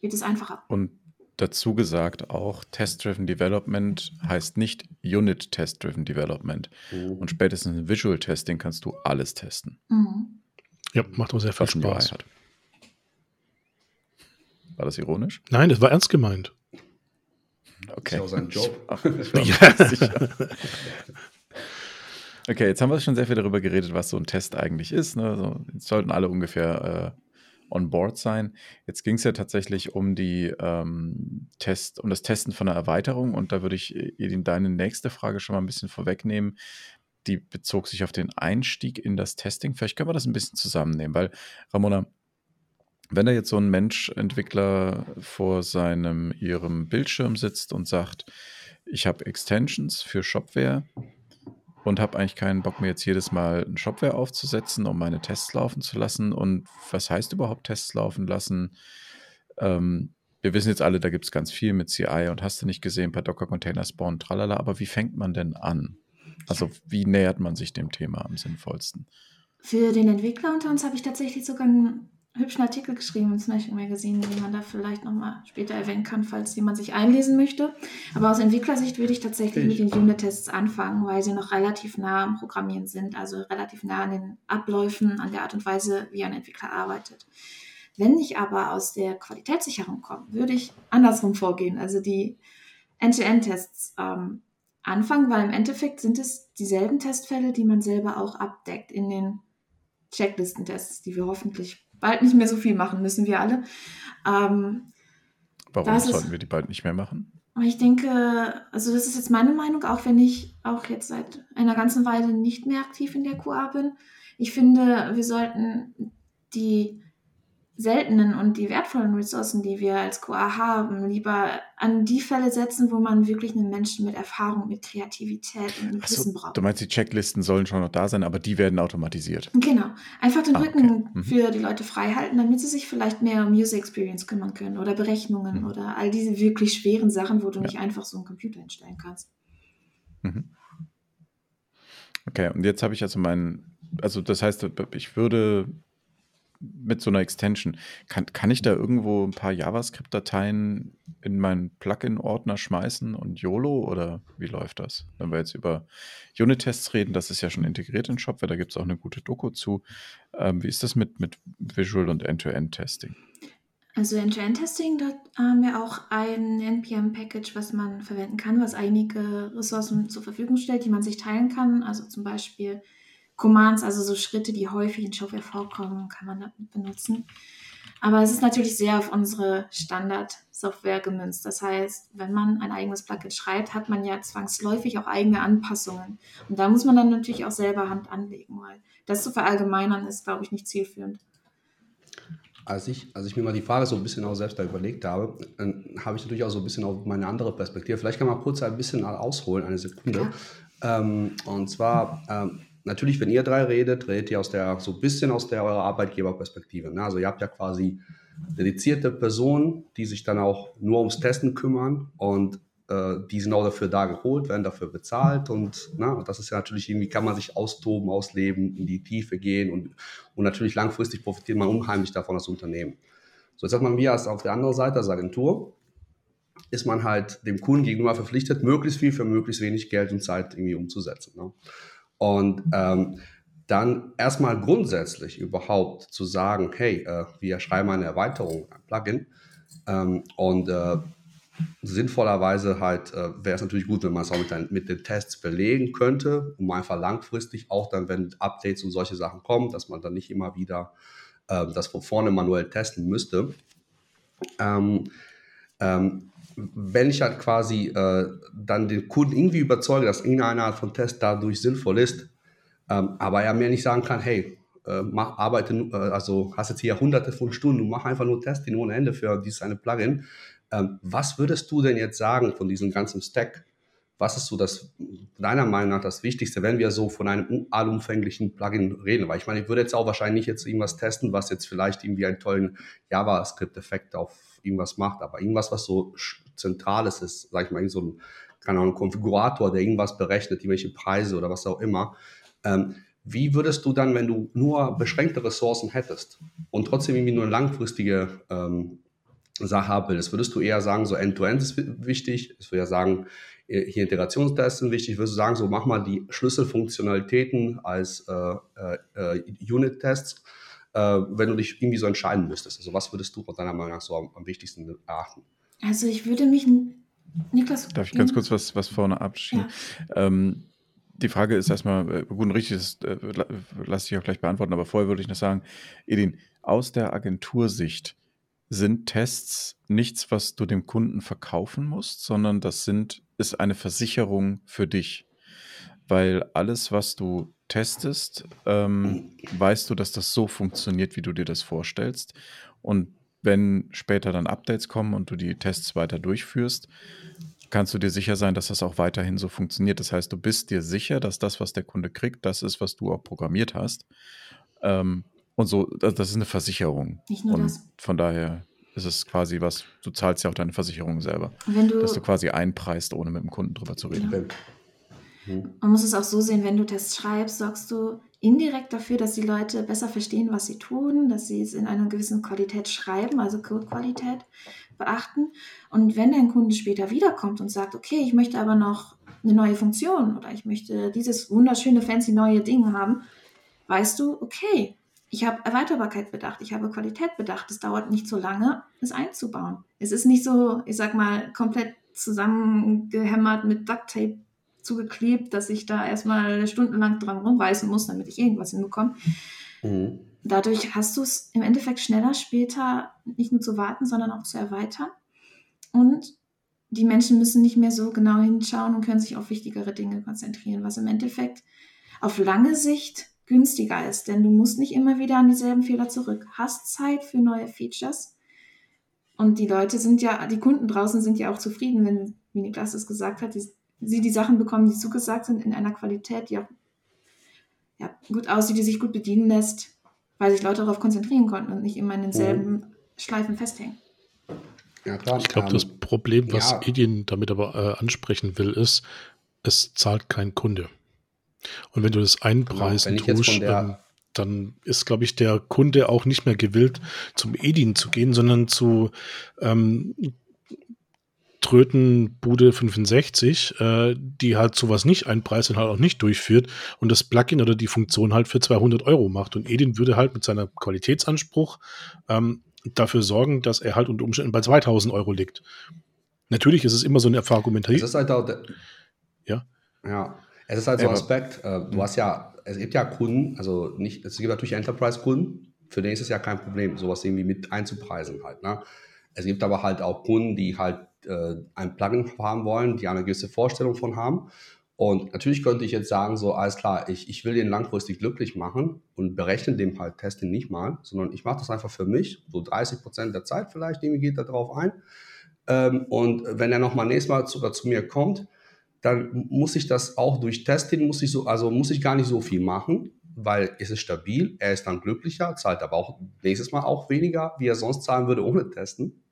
wird es einfacher. Und dazu gesagt auch, Test-Driven Development heißt nicht Unit Test-Driven Development. Mhm. Und spätestens in Visual Testing kannst du alles testen. Mhm. Ja, macht auch sehr viel Spaß. War das ironisch? Nein, das war ernst gemeint. Okay. Das ist ja auch sein Job. ja. okay, jetzt haben wir schon sehr viel darüber geredet, was so ein Test eigentlich ist. Ne? So, jetzt sollten alle ungefähr äh, on board sein. Jetzt ging es ja tatsächlich um die ähm, Test, um das Testen von einer Erweiterung und da würde ich Edin deine nächste Frage schon mal ein bisschen vorwegnehmen. Die bezog sich auf den Einstieg in das Testing. Vielleicht können wir das ein bisschen zusammennehmen, weil Ramona, wenn da jetzt so ein Mensch-Entwickler vor seinem ihrem Bildschirm sitzt und sagt, ich habe Extensions für Shopware und habe eigentlich keinen Bock mir jetzt jedes Mal ein Shopware aufzusetzen, um meine Tests laufen zu lassen. Und was heißt überhaupt Tests laufen lassen? Ähm, wir wissen jetzt alle, da gibt es ganz viel mit CI und hast du nicht gesehen, bei Docker Container Spawn, tralala, aber wie fängt man denn an? Also wie nähert man sich dem Thema am sinnvollsten? Für den Entwickler unter uns habe ich tatsächlich sogar einen hübschen Artikel geschrieben im Smashing Magazine, den man da vielleicht nochmal später erwähnen kann, falls jemand sich einlesen möchte. Aber aus Entwicklersicht würde ich tatsächlich ich. mit den Unit-Tests anfangen, weil sie noch relativ nah am Programmieren sind, also relativ nah an den Abläufen, an der Art und Weise, wie ein Entwickler arbeitet. Wenn ich aber aus der Qualitätssicherung komme, würde ich andersrum vorgehen, also die End-to-End-Tests ähm, anfangen, weil im Endeffekt sind es dieselben Testfälle, die man selber auch abdeckt in den Checklistentests, die wir hoffentlich bald nicht mehr so viel machen müssen, wir alle. Ähm, Warum sollten es, wir die bald nicht mehr machen? Ich denke, also das ist jetzt meine Meinung, auch wenn ich auch jetzt seit einer ganzen Weile nicht mehr aktiv in der QA bin. Ich finde, wir sollten die seltenen und die wertvollen Ressourcen, die wir als QA haben, lieber an die Fälle setzen, wo man wirklich einen Menschen mit Erfahrung, mit Kreativität und mit so, Wissen braucht. Du meinst, die Checklisten sollen schon noch da sein, aber die werden automatisiert. Genau. Einfach den ah, Rücken okay. mhm. für die Leute frei halten, damit sie sich vielleicht mehr um User Experience kümmern können oder Berechnungen mhm. oder all diese wirklich schweren Sachen, wo du ja. nicht einfach so einen Computer hinstellen kannst. Mhm. Okay, und jetzt habe ich also meinen, also das heißt, ich würde mit so einer Extension, kann, kann ich da irgendwo ein paar JavaScript-Dateien in meinen Plugin-Ordner schmeißen und YOLO oder wie läuft das? Wenn wir jetzt über Unit-Tests reden, das ist ja schon integriert in Shopware, da gibt es auch eine gute Doku zu. Ähm, wie ist das mit, mit Visual und End-to-End-Testing? Also End-to-End-Testing, da haben wir auch ein NPM-Package, was man verwenden kann, was einige Ressourcen zur Verfügung stellt, die man sich teilen kann. Also zum Beispiel Commands, also so Schritte, die häufig in Shopware vorkommen, kann man damit benutzen. Aber es ist natürlich sehr auf unsere Standard-Software gemünzt. Das heißt, wenn man ein eigenes Plugin schreibt, hat man ja zwangsläufig auch eigene Anpassungen. Und da muss man dann natürlich auch selber Hand anlegen, weil das zu verallgemeinern ist, glaube ich, nicht zielführend. Als ich, als ich mir mal die Frage so ein bisschen auch selbst da überlegt habe, habe ich natürlich auch so ein bisschen auf meine andere Perspektive. Vielleicht kann man kurz ein bisschen ausholen, eine Sekunde. Ähm, und zwar, ähm, natürlich, wenn ihr drei redet, redet ihr aus der, so ein bisschen aus der eurer Arbeitgeberperspektive. Ne? Also ihr habt ja quasi dedizierte Personen, die sich dann auch nur ums Testen kümmern und äh, die sind auch dafür da geholt, werden dafür bezahlt und na, das ist ja natürlich irgendwie, kann man sich austoben, ausleben, in die Tiefe gehen und, und natürlich langfristig profitiert man unheimlich davon als Unternehmen. So, jetzt hat man wir als auf der anderen Seite als Agentur, ist man halt dem Kunden gegenüber verpflichtet, möglichst viel für möglichst wenig Geld und Zeit irgendwie umzusetzen. Ne? Und ähm, dann erstmal grundsätzlich überhaupt zu sagen, hey, äh, wir schreiben eine Erweiterung, ein Plugin ähm, und äh, sinnvollerweise halt äh, wäre es natürlich gut, wenn man es auch mit, den, mit den Tests belegen könnte, um einfach langfristig auch dann, wenn Updates und solche Sachen kommen, dass man dann nicht immer wieder äh, das von vorne manuell testen müsste. Ähm, ähm, wenn ich halt quasi äh, dann den Kunden irgendwie überzeuge, dass irgendeine Art von Test dadurch sinnvoll ist, ähm, aber er mir nicht sagen kann, hey, äh, mach, arbeite, äh, also hast jetzt hier hunderte von Stunden, mach einfach nur Testing ohne Ende für dieses eine Plugin. Ähm, was würdest du denn jetzt sagen von diesem ganzen Stack? Was ist so das, deiner Meinung nach das Wichtigste, wenn wir so von einem allumfänglichen Plugin reden? Weil ich meine, ich würde jetzt auch wahrscheinlich jetzt irgendwas testen, was jetzt vielleicht irgendwie einen tollen JavaScript-Effekt auf irgendwas macht, aber irgendwas, was so Zentrales ist, sag ich mal, so ein, keine Ahnung, Konfigurator, der irgendwas berechnet, irgendwelche Preise oder was auch immer. Ähm, wie würdest du dann, wenn du nur beschränkte Ressourcen hättest und trotzdem irgendwie nur eine langfristige ähm, Sache willst, würdest du eher sagen, so End-to-End -End ist wichtig? Ich würde ja sagen, hier Integrationstests sind wichtig. Würdest du sagen, so mach mal die Schlüsselfunktionalitäten als äh, äh, Unit-Tests, äh, wenn du dich irgendwie so entscheiden müsstest? Also was würdest du deiner Meinung nach so am, am wichtigsten erachten? Also ich würde mich, Niklas. Darf ich ganz kurz was, was vorne abschieben? Ja. Ähm, die Frage ist erstmal, äh, gut und richtig, das äh, lasse ich auch gleich beantworten, aber vorher würde ich noch sagen, Edin, aus der Agentursicht sind Tests nichts, was du dem Kunden verkaufen musst, sondern das sind, ist eine Versicherung für dich. Weil alles, was du testest, ähm, weißt du, dass das so funktioniert, wie du dir das vorstellst. Und wenn später dann Updates kommen und du die Tests weiter durchführst, kannst du dir sicher sein, dass das auch weiterhin so funktioniert. Das heißt, du bist dir sicher, dass das, was der Kunde kriegt, das ist, was du auch programmiert hast. Ähm, und so, das, ist eine Versicherung. Nicht nur und das. Von daher ist es quasi was, du zahlst ja auch deine Versicherung selber. Wenn du, dass du quasi einpreist, ohne mit dem Kunden drüber zu reden. Ja. Man muss es auch so sehen, wenn du Tests schreibst, sorgst du indirekt dafür, dass die Leute besser verstehen, was sie tun, dass sie es in einer gewissen Qualität schreiben, also Codequalität beachten. Und wenn dein Kunde später wiederkommt und sagt, okay, ich möchte aber noch eine neue Funktion oder ich möchte dieses wunderschöne, fancy neue Ding haben, weißt du, okay, ich habe Erweiterbarkeit bedacht, ich habe Qualität bedacht. Es dauert nicht so lange, es einzubauen. Es ist nicht so, ich sag mal, komplett zusammengehämmert mit Duct-Tape zugeklebt, dass ich da erstmal stundenlang dran rumreißen muss, damit ich irgendwas hinbekomme. Mhm. Dadurch hast du es im Endeffekt schneller später nicht nur zu warten, sondern auch zu erweitern. Und die Menschen müssen nicht mehr so genau hinschauen und können sich auf wichtigere Dinge konzentrieren, was im Endeffekt auf lange Sicht günstiger ist, denn du musst nicht immer wieder an dieselben Fehler zurück. Hast Zeit für neue Features. Und die Leute sind ja, die Kunden draußen sind ja auch zufrieden, wenn, wie Niklas es gesagt hat, die, sie die Sachen bekommen, die zugesagt sind, in einer Qualität, die auch ja, gut aussieht, die sich gut bedienen lässt, weil sich Leute darauf konzentrieren konnten und nicht immer in denselben mhm. Schleifen festhängen. Ja, klar. Ich glaube, ähm, das Problem, was ja. Edin damit aber äh, ansprechen will, ist, es zahlt kein Kunde. Und wenn du das einpreisen genau, tust, ähm, dann ist, glaube ich, der Kunde auch nicht mehr gewillt, zum Edin zu gehen, sondern zu ähm, Trötenbude 65, äh, die halt sowas nicht einpreist und halt auch nicht durchführt und das Plugin oder die Funktion halt für 200 Euro macht. Und Edin würde halt mit seiner Qualitätsanspruch ähm, dafür sorgen, dass er halt unter Umständen bei 2000 Euro liegt. Natürlich ist es immer so eine Argumentation. Das ist halt auch der, ja. Ja, es ist halt so ein Aspekt. Äh, du hast ja, es gibt ja Kunden, also nicht, es gibt natürlich Enterprise-Kunden, für den ist es ja kein Problem, sowas irgendwie mit einzupreisen halt. Ne? Es gibt aber halt auch Kunden, die halt äh, ein Plugin haben wollen, die eine gewisse Vorstellung von haben. Und natürlich könnte ich jetzt sagen, so, alles klar, ich, ich will den langfristig glücklich machen und berechne dem halt Testing nicht mal, sondern ich mache das einfach für mich, so 30 Prozent der Zeit vielleicht, irgendwie geht da drauf ein. Ähm, und wenn er nochmal nächstes Mal sogar zu mir kommt, dann muss ich das auch durch Testing, muss ich so, also muss ich gar nicht so viel machen, weil es ist stabil, er ist dann glücklicher, zahlt aber auch nächstes Mal auch weniger, wie er sonst zahlen würde ohne Testen.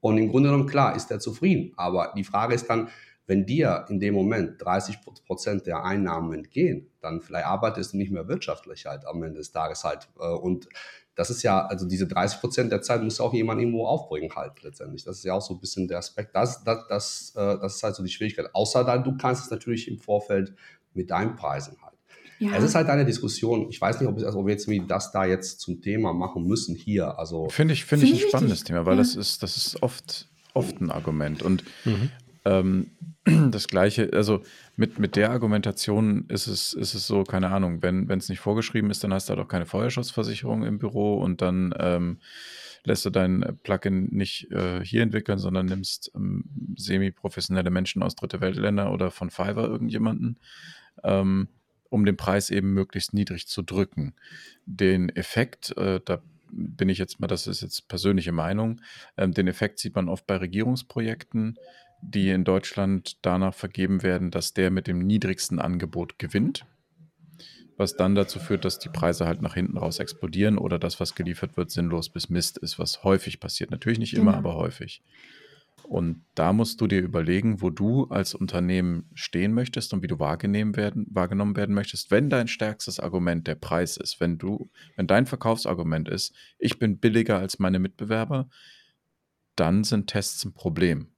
Und im Grunde genommen, klar, ist er zufrieden. Aber die Frage ist dann, wenn dir in dem Moment 30 Prozent der Einnahmen entgehen, dann vielleicht arbeitest du nicht mehr wirtschaftlich halt am Ende des Tages halt. Äh, und das ist ja, also diese 30 Prozent der Zeit muss auch jemand irgendwo aufbringen halt letztendlich. Das ist ja auch so ein bisschen der Aspekt. Das, das, das, äh, das ist halt so die Schwierigkeit. Außer dann, du kannst es natürlich im Vorfeld mit deinen Preisen halt. Ja. Es ist halt eine Diskussion. Ich weiß nicht, ob, es, also ob wir jetzt das da jetzt zum Thema machen müssen hier. Also finde ich, finde find ich ein spannendes Thema, weil ja. das ist, das ist oft, oft ein Argument. Und mhm. ähm, das Gleiche, also mit, mit der Argumentation ist es, ist es so, keine Ahnung, wenn es nicht vorgeschrieben ist, dann hast du halt auch keine Feuerschutzversicherung im Büro und dann ähm, lässt du dein Plugin nicht äh, hier entwickeln, sondern nimmst ähm, semi-professionelle Menschen aus Dritte Weltländer oder von Fiverr irgendjemanden, ähm, um den Preis eben möglichst niedrig zu drücken. Den Effekt, äh, da bin ich jetzt mal, das ist jetzt persönliche Meinung, ähm, den Effekt sieht man oft bei Regierungsprojekten, die in Deutschland danach vergeben werden, dass der mit dem niedrigsten Angebot gewinnt, was dann dazu führt, dass die Preise halt nach hinten raus explodieren oder das, was geliefert wird, sinnlos bis Mist ist, was häufig passiert. Natürlich nicht immer, genau. aber häufig. Und da musst du dir überlegen, wo du als Unternehmen stehen möchtest und wie du wahrgenommen werden, wahrgenommen werden möchtest, wenn dein stärkstes Argument der Preis ist, wenn du, wenn dein Verkaufsargument ist, ich bin billiger als meine Mitbewerber, dann sind Tests ein Problem.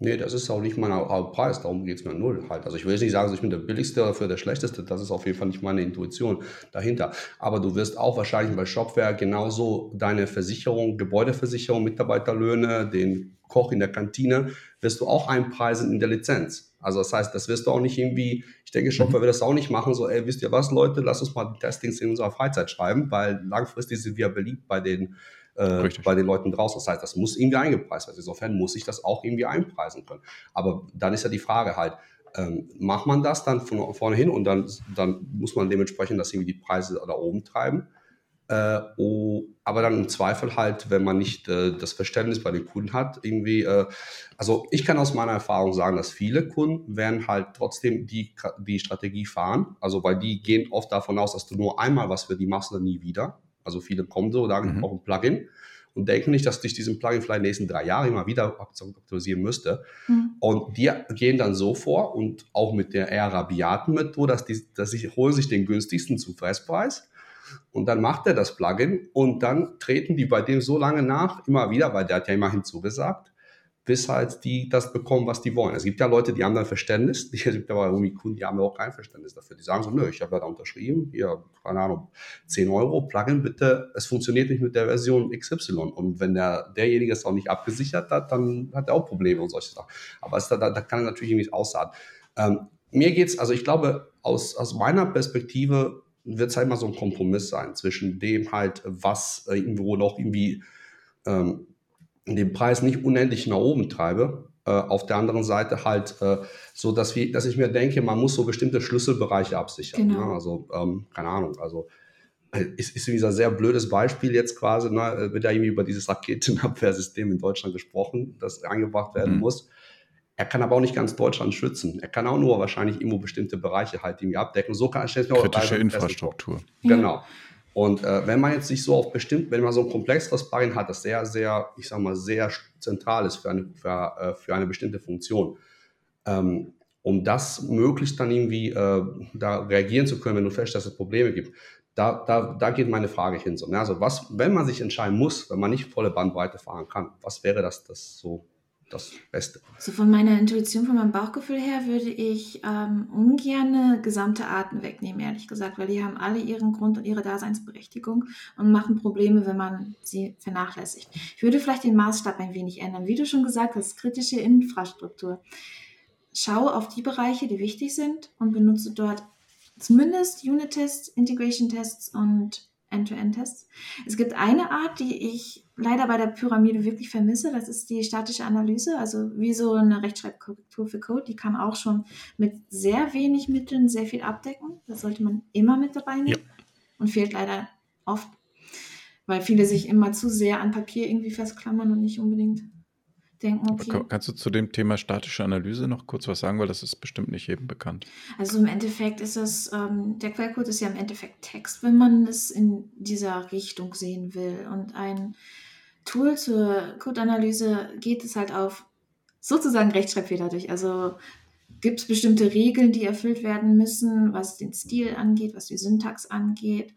Nee, das ist auch nicht mein Preis, darum geht es mir null halt. Also ich will jetzt nicht sagen, ich bin der billigste oder für der schlechteste, das ist auf jeden Fall nicht meine Intuition dahinter. Aber du wirst auch wahrscheinlich bei Shopware genauso deine Versicherung, Gebäudeversicherung, Mitarbeiterlöhne, den Koch in der Kantine, wirst du auch einpreisen in der Lizenz. Also das heißt, das wirst du auch nicht irgendwie, ich denke, Shopware mhm. wird das auch nicht machen, so, ey, wisst ihr was, Leute, lass uns mal die Testings in unserer Freizeit schreiben, weil langfristig sind wir beliebt bei den äh, bei den Leuten draußen. Das heißt, das muss irgendwie eingepreist werden. Insofern muss ich das auch irgendwie einpreisen können. Aber dann ist ja die Frage halt, ähm, macht man das dann von vorne hin und dann, dann muss man dementsprechend das irgendwie die Preise da oben treiben. Äh, oh, aber dann im Zweifel halt, wenn man nicht äh, das Verständnis bei den Kunden hat, irgendwie, äh, also ich kann aus meiner Erfahrung sagen, dass viele Kunden werden halt trotzdem die, die Strategie fahren, also weil die gehen oft davon aus, dass du nur einmal was für die machst und dann nie wieder. Also viele kommen so, sagen, mhm. ich brauche ein Plugin und denken nicht, dass ich diesen Plugin vielleicht in den nächsten drei Jahren immer wieder aktualisieren müsste. Mhm. Und die gehen dann so vor und auch mit der eher rabiaten Methode, dass, die, dass sie holen sich den günstigsten zu Festpreis und dann macht er das Plugin und dann treten die bei dem so lange nach, immer wieder, weil der hat ja immerhin zugesagt, bis halt die das bekommen, was die wollen. Es gibt ja Leute, die haben dann Verständnis, es gibt aber irgendwie Kunden, die haben auch kein Verständnis dafür. Die sagen so, nö, ich habe ja da unterschrieben, hier, keine Ahnung, 10 Euro, Plugin bitte, es funktioniert nicht mit der Version XY. Und wenn der, derjenige es auch nicht abgesichert hat, dann hat er auch Probleme und solche Sachen. Aber es, da, da kann er natürlich irgendwie aussagen. Ähm, mir es, also ich glaube, aus, aus meiner Perspektive wird es halt immer so ein Kompromiss sein zwischen dem halt, was äh, irgendwo noch irgendwie ähm, den Preis nicht unendlich nach oben treibe. Äh, auf der anderen Seite halt äh, so, dass, wir, dass ich mir denke, man muss so bestimmte Schlüsselbereiche absichern. Genau. Ne? Also, ähm, keine Ahnung, also äh, ist, ist dieser sehr blödes Beispiel jetzt quasi, ne, wird ja irgendwie über dieses Raketenabwehrsystem in Deutschland gesprochen, das eingebracht werden mhm. muss. Er kann aber auch nicht ganz Deutschland schützen. Er kann auch nur wahrscheinlich irgendwo bestimmte Bereiche halt irgendwie abdecken. So kann ich mir auch Kritische Infrastruktur. Genau. Und äh, wenn man jetzt sich so auf bestimmt, wenn man so ein komplexeres Plugin hat, das sehr, sehr, ich sag mal, sehr zentral ist für eine, für, äh, für eine bestimmte Funktion, ähm, um das möglichst dann irgendwie äh, da reagieren zu können, wenn du feststellst, dass es Probleme gibt, da, da, da geht meine Frage hin. So, ne? Also was, wenn man sich entscheiden muss, wenn man nicht volle Bandbreite fahren kann, was wäre das, das so das Beste? So von meiner Intuition, von meinem Bauchgefühl her würde ich ähm, ungerne gesamte Arten wegnehmen, ehrlich gesagt, weil die haben alle ihren Grund und ihre Daseinsberechtigung und machen Probleme, wenn man sie vernachlässigt. Ich würde vielleicht den Maßstab ein wenig ändern. Wie du schon gesagt hast, kritische Infrastruktur. Schau auf die Bereiche, die wichtig sind und benutze dort zumindest Unit-Tests, Integration-Tests und End-to-End-Tests. Es gibt eine Art, die ich leider bei der Pyramide wirklich vermisse. Das ist die statische Analyse, also wie so eine Rechtschreibkorrektur für Code. Die kann auch schon mit sehr wenig Mitteln sehr viel abdecken. Das sollte man immer mit dabei nehmen. Ja. Und fehlt leider oft, weil viele sich immer zu sehr an Papier irgendwie festklammern und nicht unbedingt denken, okay. Kannst du zu dem Thema statische Analyse noch kurz was sagen, weil das ist bestimmt nicht jedem bekannt. Also im Endeffekt ist es, ähm, der Quellcode ist ja im Endeffekt Text, wenn man es in dieser Richtung sehen will. Und ein Tool zur Codeanalyse geht es halt auf sozusagen Rechtschreibfehler durch. Also gibt es bestimmte Regeln, die erfüllt werden müssen, was den Stil angeht, was die Syntax angeht.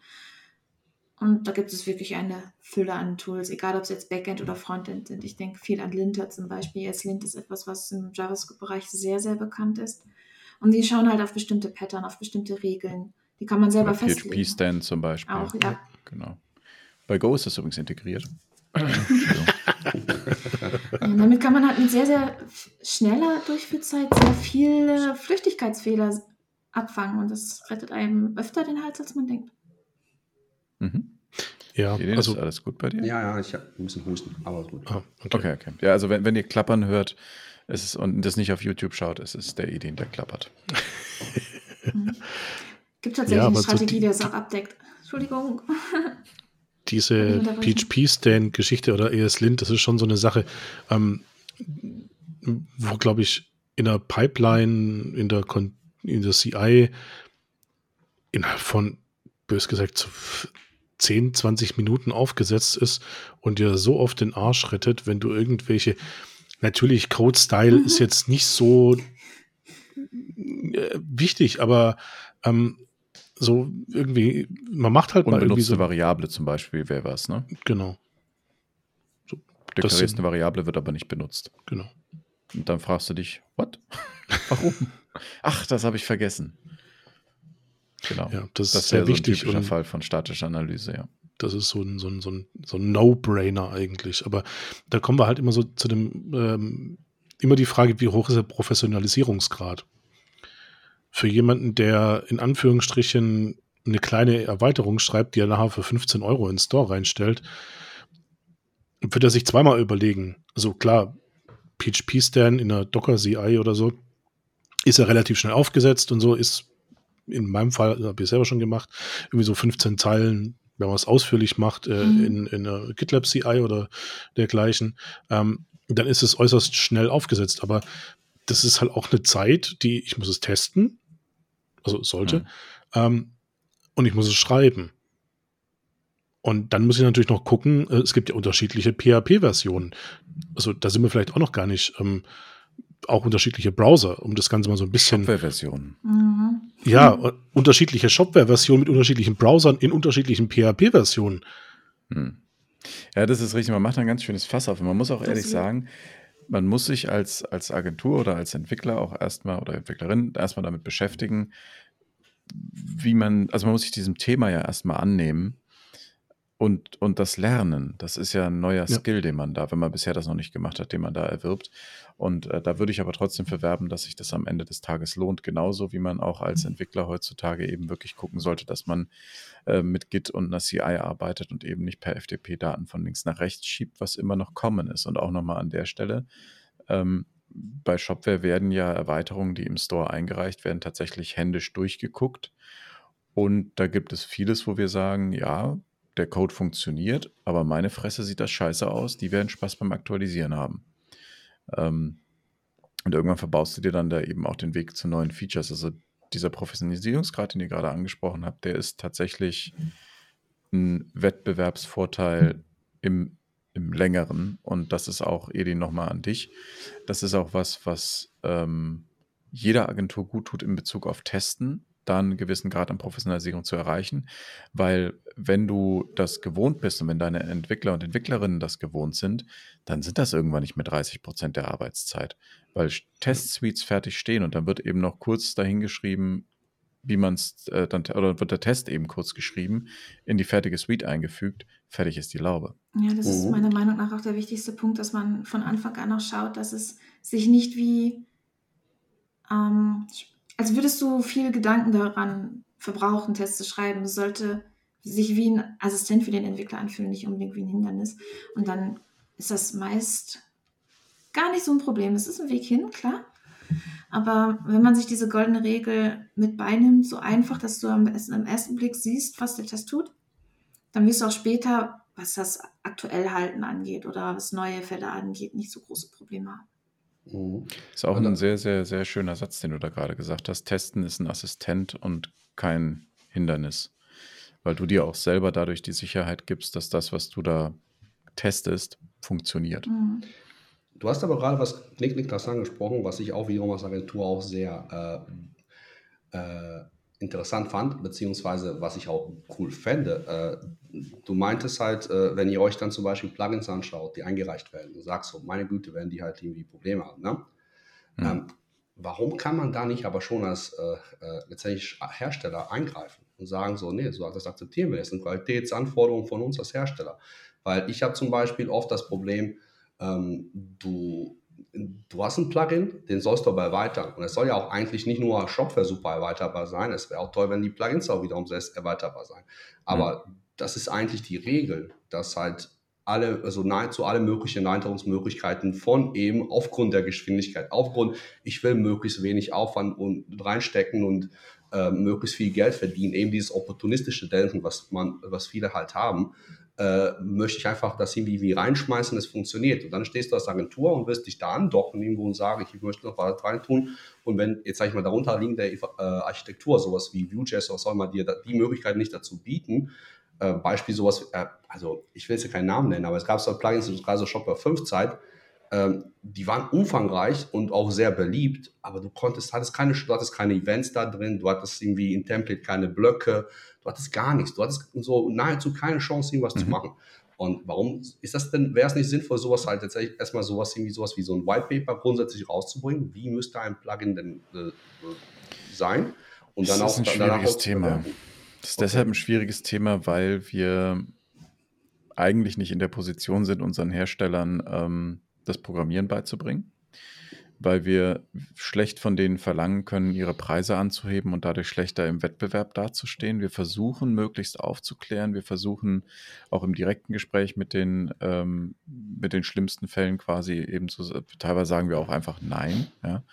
Und da gibt es wirklich eine Fülle an Tools, egal ob es jetzt Backend oder Frontend sind. Ich denke viel an Linter zum Beispiel. Jetzt Lint ist etwas, was im JavaScript-Bereich sehr, sehr bekannt ist. Und die schauen halt auf bestimmte Pattern, auf bestimmte Regeln. Die kann man selber oder festlegen. PHP-Stand zum Beispiel. Auch, ja. Genau. Bei Go ist das übrigens integriert. ja, damit kann man halt mit sehr, sehr schneller Durchführzeit sehr viele Flüchtigkeitsfehler abfangen. Und das rettet einem öfter den Hals, als man denkt. Mhm. Ja, Ideen, also ist alles gut bei dir? Ja, ja, ich habe ein bisschen Husten, aber gut. Ah, okay. okay, okay. Ja, also wenn, wenn ihr klappern hört es ist, und das nicht auf YouTube schaut, es ist der Ideen, der klappert. Gibt tatsächlich ja, eine Strategie, so die, das auch abdeckt. Entschuldigung. Diese PHP-Stand-Geschichte oder ESLint, das ist schon so eine Sache, ähm, wo, glaube ich, in der Pipeline, in der, in der CI innerhalb von, bös gesagt, 10, 20 Minuten aufgesetzt ist und dir so oft den Arsch rettet, wenn du irgendwelche, natürlich Code-Style mhm. ist jetzt nicht so äh, wichtig, aber ähm, so irgendwie, man macht halt mal irgendwie so. Variable zum Beispiel wäre was, ne? Genau. So, Deklarierst eine Variable, wird aber nicht benutzt. Genau. Und dann fragst du dich, what? Warum? Ach, das habe ich vergessen. Genau. Ja, das, das ist sehr wichtig. So ein typischer Fall von statischer Analyse, ja. Das ist so ein, so ein, so ein, so ein No-Brainer eigentlich. Aber da kommen wir halt immer so zu dem, ähm, immer die Frage, wie hoch ist der Professionalisierungsgrad? Für jemanden, der in Anführungsstrichen eine kleine Erweiterung schreibt, die er nachher für 15 Euro in den Store reinstellt, wird er sich zweimal überlegen. Also klar, PHP-Stan in der Docker-CI oder so ist er relativ schnell aufgesetzt und so, ist in meinem Fall, habe ich selber schon gemacht, irgendwie so 15 Zeilen, wenn man es ausführlich macht, äh, mhm. in, in einer GitLab CI oder dergleichen, ähm, dann ist es äußerst schnell aufgesetzt. Aber das ist halt auch eine Zeit, die ich muss es testen, also sollte, mhm. ähm, und ich muss es schreiben. Und dann muss ich natürlich noch gucken, äh, es gibt ja unterschiedliche PHP-Versionen. Also da sind wir vielleicht auch noch gar nicht ähm, auch unterschiedliche Browser, um das Ganze mal so ein bisschen. Shopware-Versionen. Ja, mhm. unterschiedliche Shopware-Versionen mit unterschiedlichen Browsern in unterschiedlichen PHP-Versionen. Hm. Ja, das ist richtig. Man macht ein ganz schönes Fass auf. Und man muss auch das ehrlich sagen, man muss sich als, als Agentur oder als Entwickler auch erstmal oder Entwicklerin erstmal damit beschäftigen, wie man, also man muss sich diesem Thema ja erstmal annehmen und, und das Lernen, das ist ja ein neuer ja. Skill, den man da, wenn man bisher das noch nicht gemacht hat, den man da erwirbt. Und äh, da würde ich aber trotzdem verwerben, dass sich das am Ende des Tages lohnt. Genauso wie man auch als Entwickler heutzutage eben wirklich gucken sollte, dass man äh, mit Git und einer CI arbeitet und eben nicht per FTP Daten von links nach rechts schiebt, was immer noch kommen ist. Und auch nochmal an der Stelle, ähm, bei Shopware werden ja Erweiterungen, die im Store eingereicht werden, tatsächlich händisch durchgeguckt. Und da gibt es vieles, wo wir sagen, ja, der Code funktioniert, aber meine Fresse sieht das scheiße aus, die werden Spaß beim Aktualisieren haben. Ähm, und irgendwann verbaust du dir dann da eben auch den Weg zu neuen Features. Also dieser Professionalisierungsgrad, den ihr gerade angesprochen habt, der ist tatsächlich ein Wettbewerbsvorteil im, im längeren. Und das ist auch, Edin, nochmal an dich. Das ist auch was, was ähm, jeder Agentur gut tut in Bezug auf Testen da einen gewissen Grad an Professionalisierung zu erreichen, weil wenn du das gewohnt bist und wenn deine Entwickler und Entwicklerinnen das gewohnt sind, dann sind das irgendwann nicht mehr 30 Prozent der Arbeitszeit, weil Testsuites fertig stehen und dann wird eben noch kurz dahingeschrieben, wie man es äh, dann, oder wird der Test eben kurz geschrieben, in die fertige Suite eingefügt, fertig ist die Laube. Ja, das ist meiner Meinung nach auch der wichtigste Punkt, dass man von Anfang an auch schaut, dass es sich nicht wie, ähm, als würdest du viel Gedanken daran verbrauchen, Tests zu schreiben, sollte sich wie ein Assistent für den Entwickler anfühlen, nicht unbedingt wie ein Hindernis. Und dann ist das meist gar nicht so ein Problem. Es ist ein Weg hin, klar. Aber wenn man sich diese goldene Regel mit beinimmt, so einfach, dass du am, am ersten Blick siehst, was der Test tut, dann wirst du auch später, was das aktuell Halten angeht oder was neue Fälle angeht, nicht so große Probleme haben. Mhm. Ist auch ein sehr, sehr, sehr schöner Satz, den du da gerade gesagt hast. Testen ist ein Assistent und kein Hindernis. Weil du dir auch selber dadurch die Sicherheit gibst, dass das, was du da testest, funktioniert. Mhm. Du hast aber gerade was Niklas angesprochen, was ich auch wiederum als Agentur auch sehr äh, äh, interessant fand, beziehungsweise was ich auch cool fände. Äh, du meintest halt, äh, wenn ihr euch dann zum Beispiel Plugins anschaut, die eingereicht werden, du sagst so, meine Güte, werden die halt irgendwie Probleme haben. Ne? Mhm. Ähm, warum kann man da nicht aber schon als äh, äh, letztendlich Hersteller eingreifen und sagen so, nee, so das akzeptieren wir, das sind Qualitätsanforderungen von uns als Hersteller. Weil ich habe zum Beispiel oft das Problem, ähm, du, du hast ein Plugin, den sollst du aber erweitern. Und es soll ja auch eigentlich nicht nur Shopware super erweiterbar sein, es wäre auch toll, wenn die Plugins auch wiederum selbst erweiterbar sein. Aber mhm. das ist eigentlich die Regel, dass halt alle, also nahezu alle möglichen Erweiterungsmöglichkeiten von eben aufgrund der Geschwindigkeit, aufgrund, ich will möglichst wenig Aufwand und reinstecken und äh, möglichst viel Geld verdienen, eben dieses opportunistische Denken, was man, was viele halt haben, äh, möchte ich einfach das irgendwie wie reinschmeißen, es funktioniert. Und dann stehst du als Agentur und wirst dich da andocken irgendwo und sagen, ich möchte noch was rein tun. Und wenn jetzt sage ich mal darunter liegende äh, Architektur, sowas wie Vue.js oder soll man dir die Möglichkeit nicht dazu bieten, äh, Beispiel sowas, äh, also ich will jetzt hier keinen Namen nennen, aber es gab so Plugins, gerade so Shopware 5 Zeit, ähm, die waren umfangreich und auch sehr beliebt, aber du konntest, hattest keine, du hattest keine Events da drin, du hattest irgendwie im Template keine Blöcke, du hattest gar nichts, du hattest so nahezu keine Chance, irgendwas mhm. zu machen. Und warum ist das denn, wäre es nicht sinnvoll, sowas halt tatsächlich erstmal sowas irgendwie sowas wie so ein White Paper grundsätzlich rauszubringen? Wie müsste ein Plugin denn äh, sein? Und dann das ist auch, ein schwieriges Thema. Das ist okay. deshalb ein schwieriges Thema, weil wir eigentlich nicht in der Position sind, unseren Herstellern ähm, das Programmieren beizubringen, weil wir schlecht von denen verlangen können, ihre Preise anzuheben und dadurch schlechter im Wettbewerb dazustehen. Wir versuchen möglichst aufzuklären. Wir versuchen auch im direkten Gespräch mit den, ähm, mit den schlimmsten Fällen quasi eben zu, teilweise sagen wir auch einfach Nein, ja,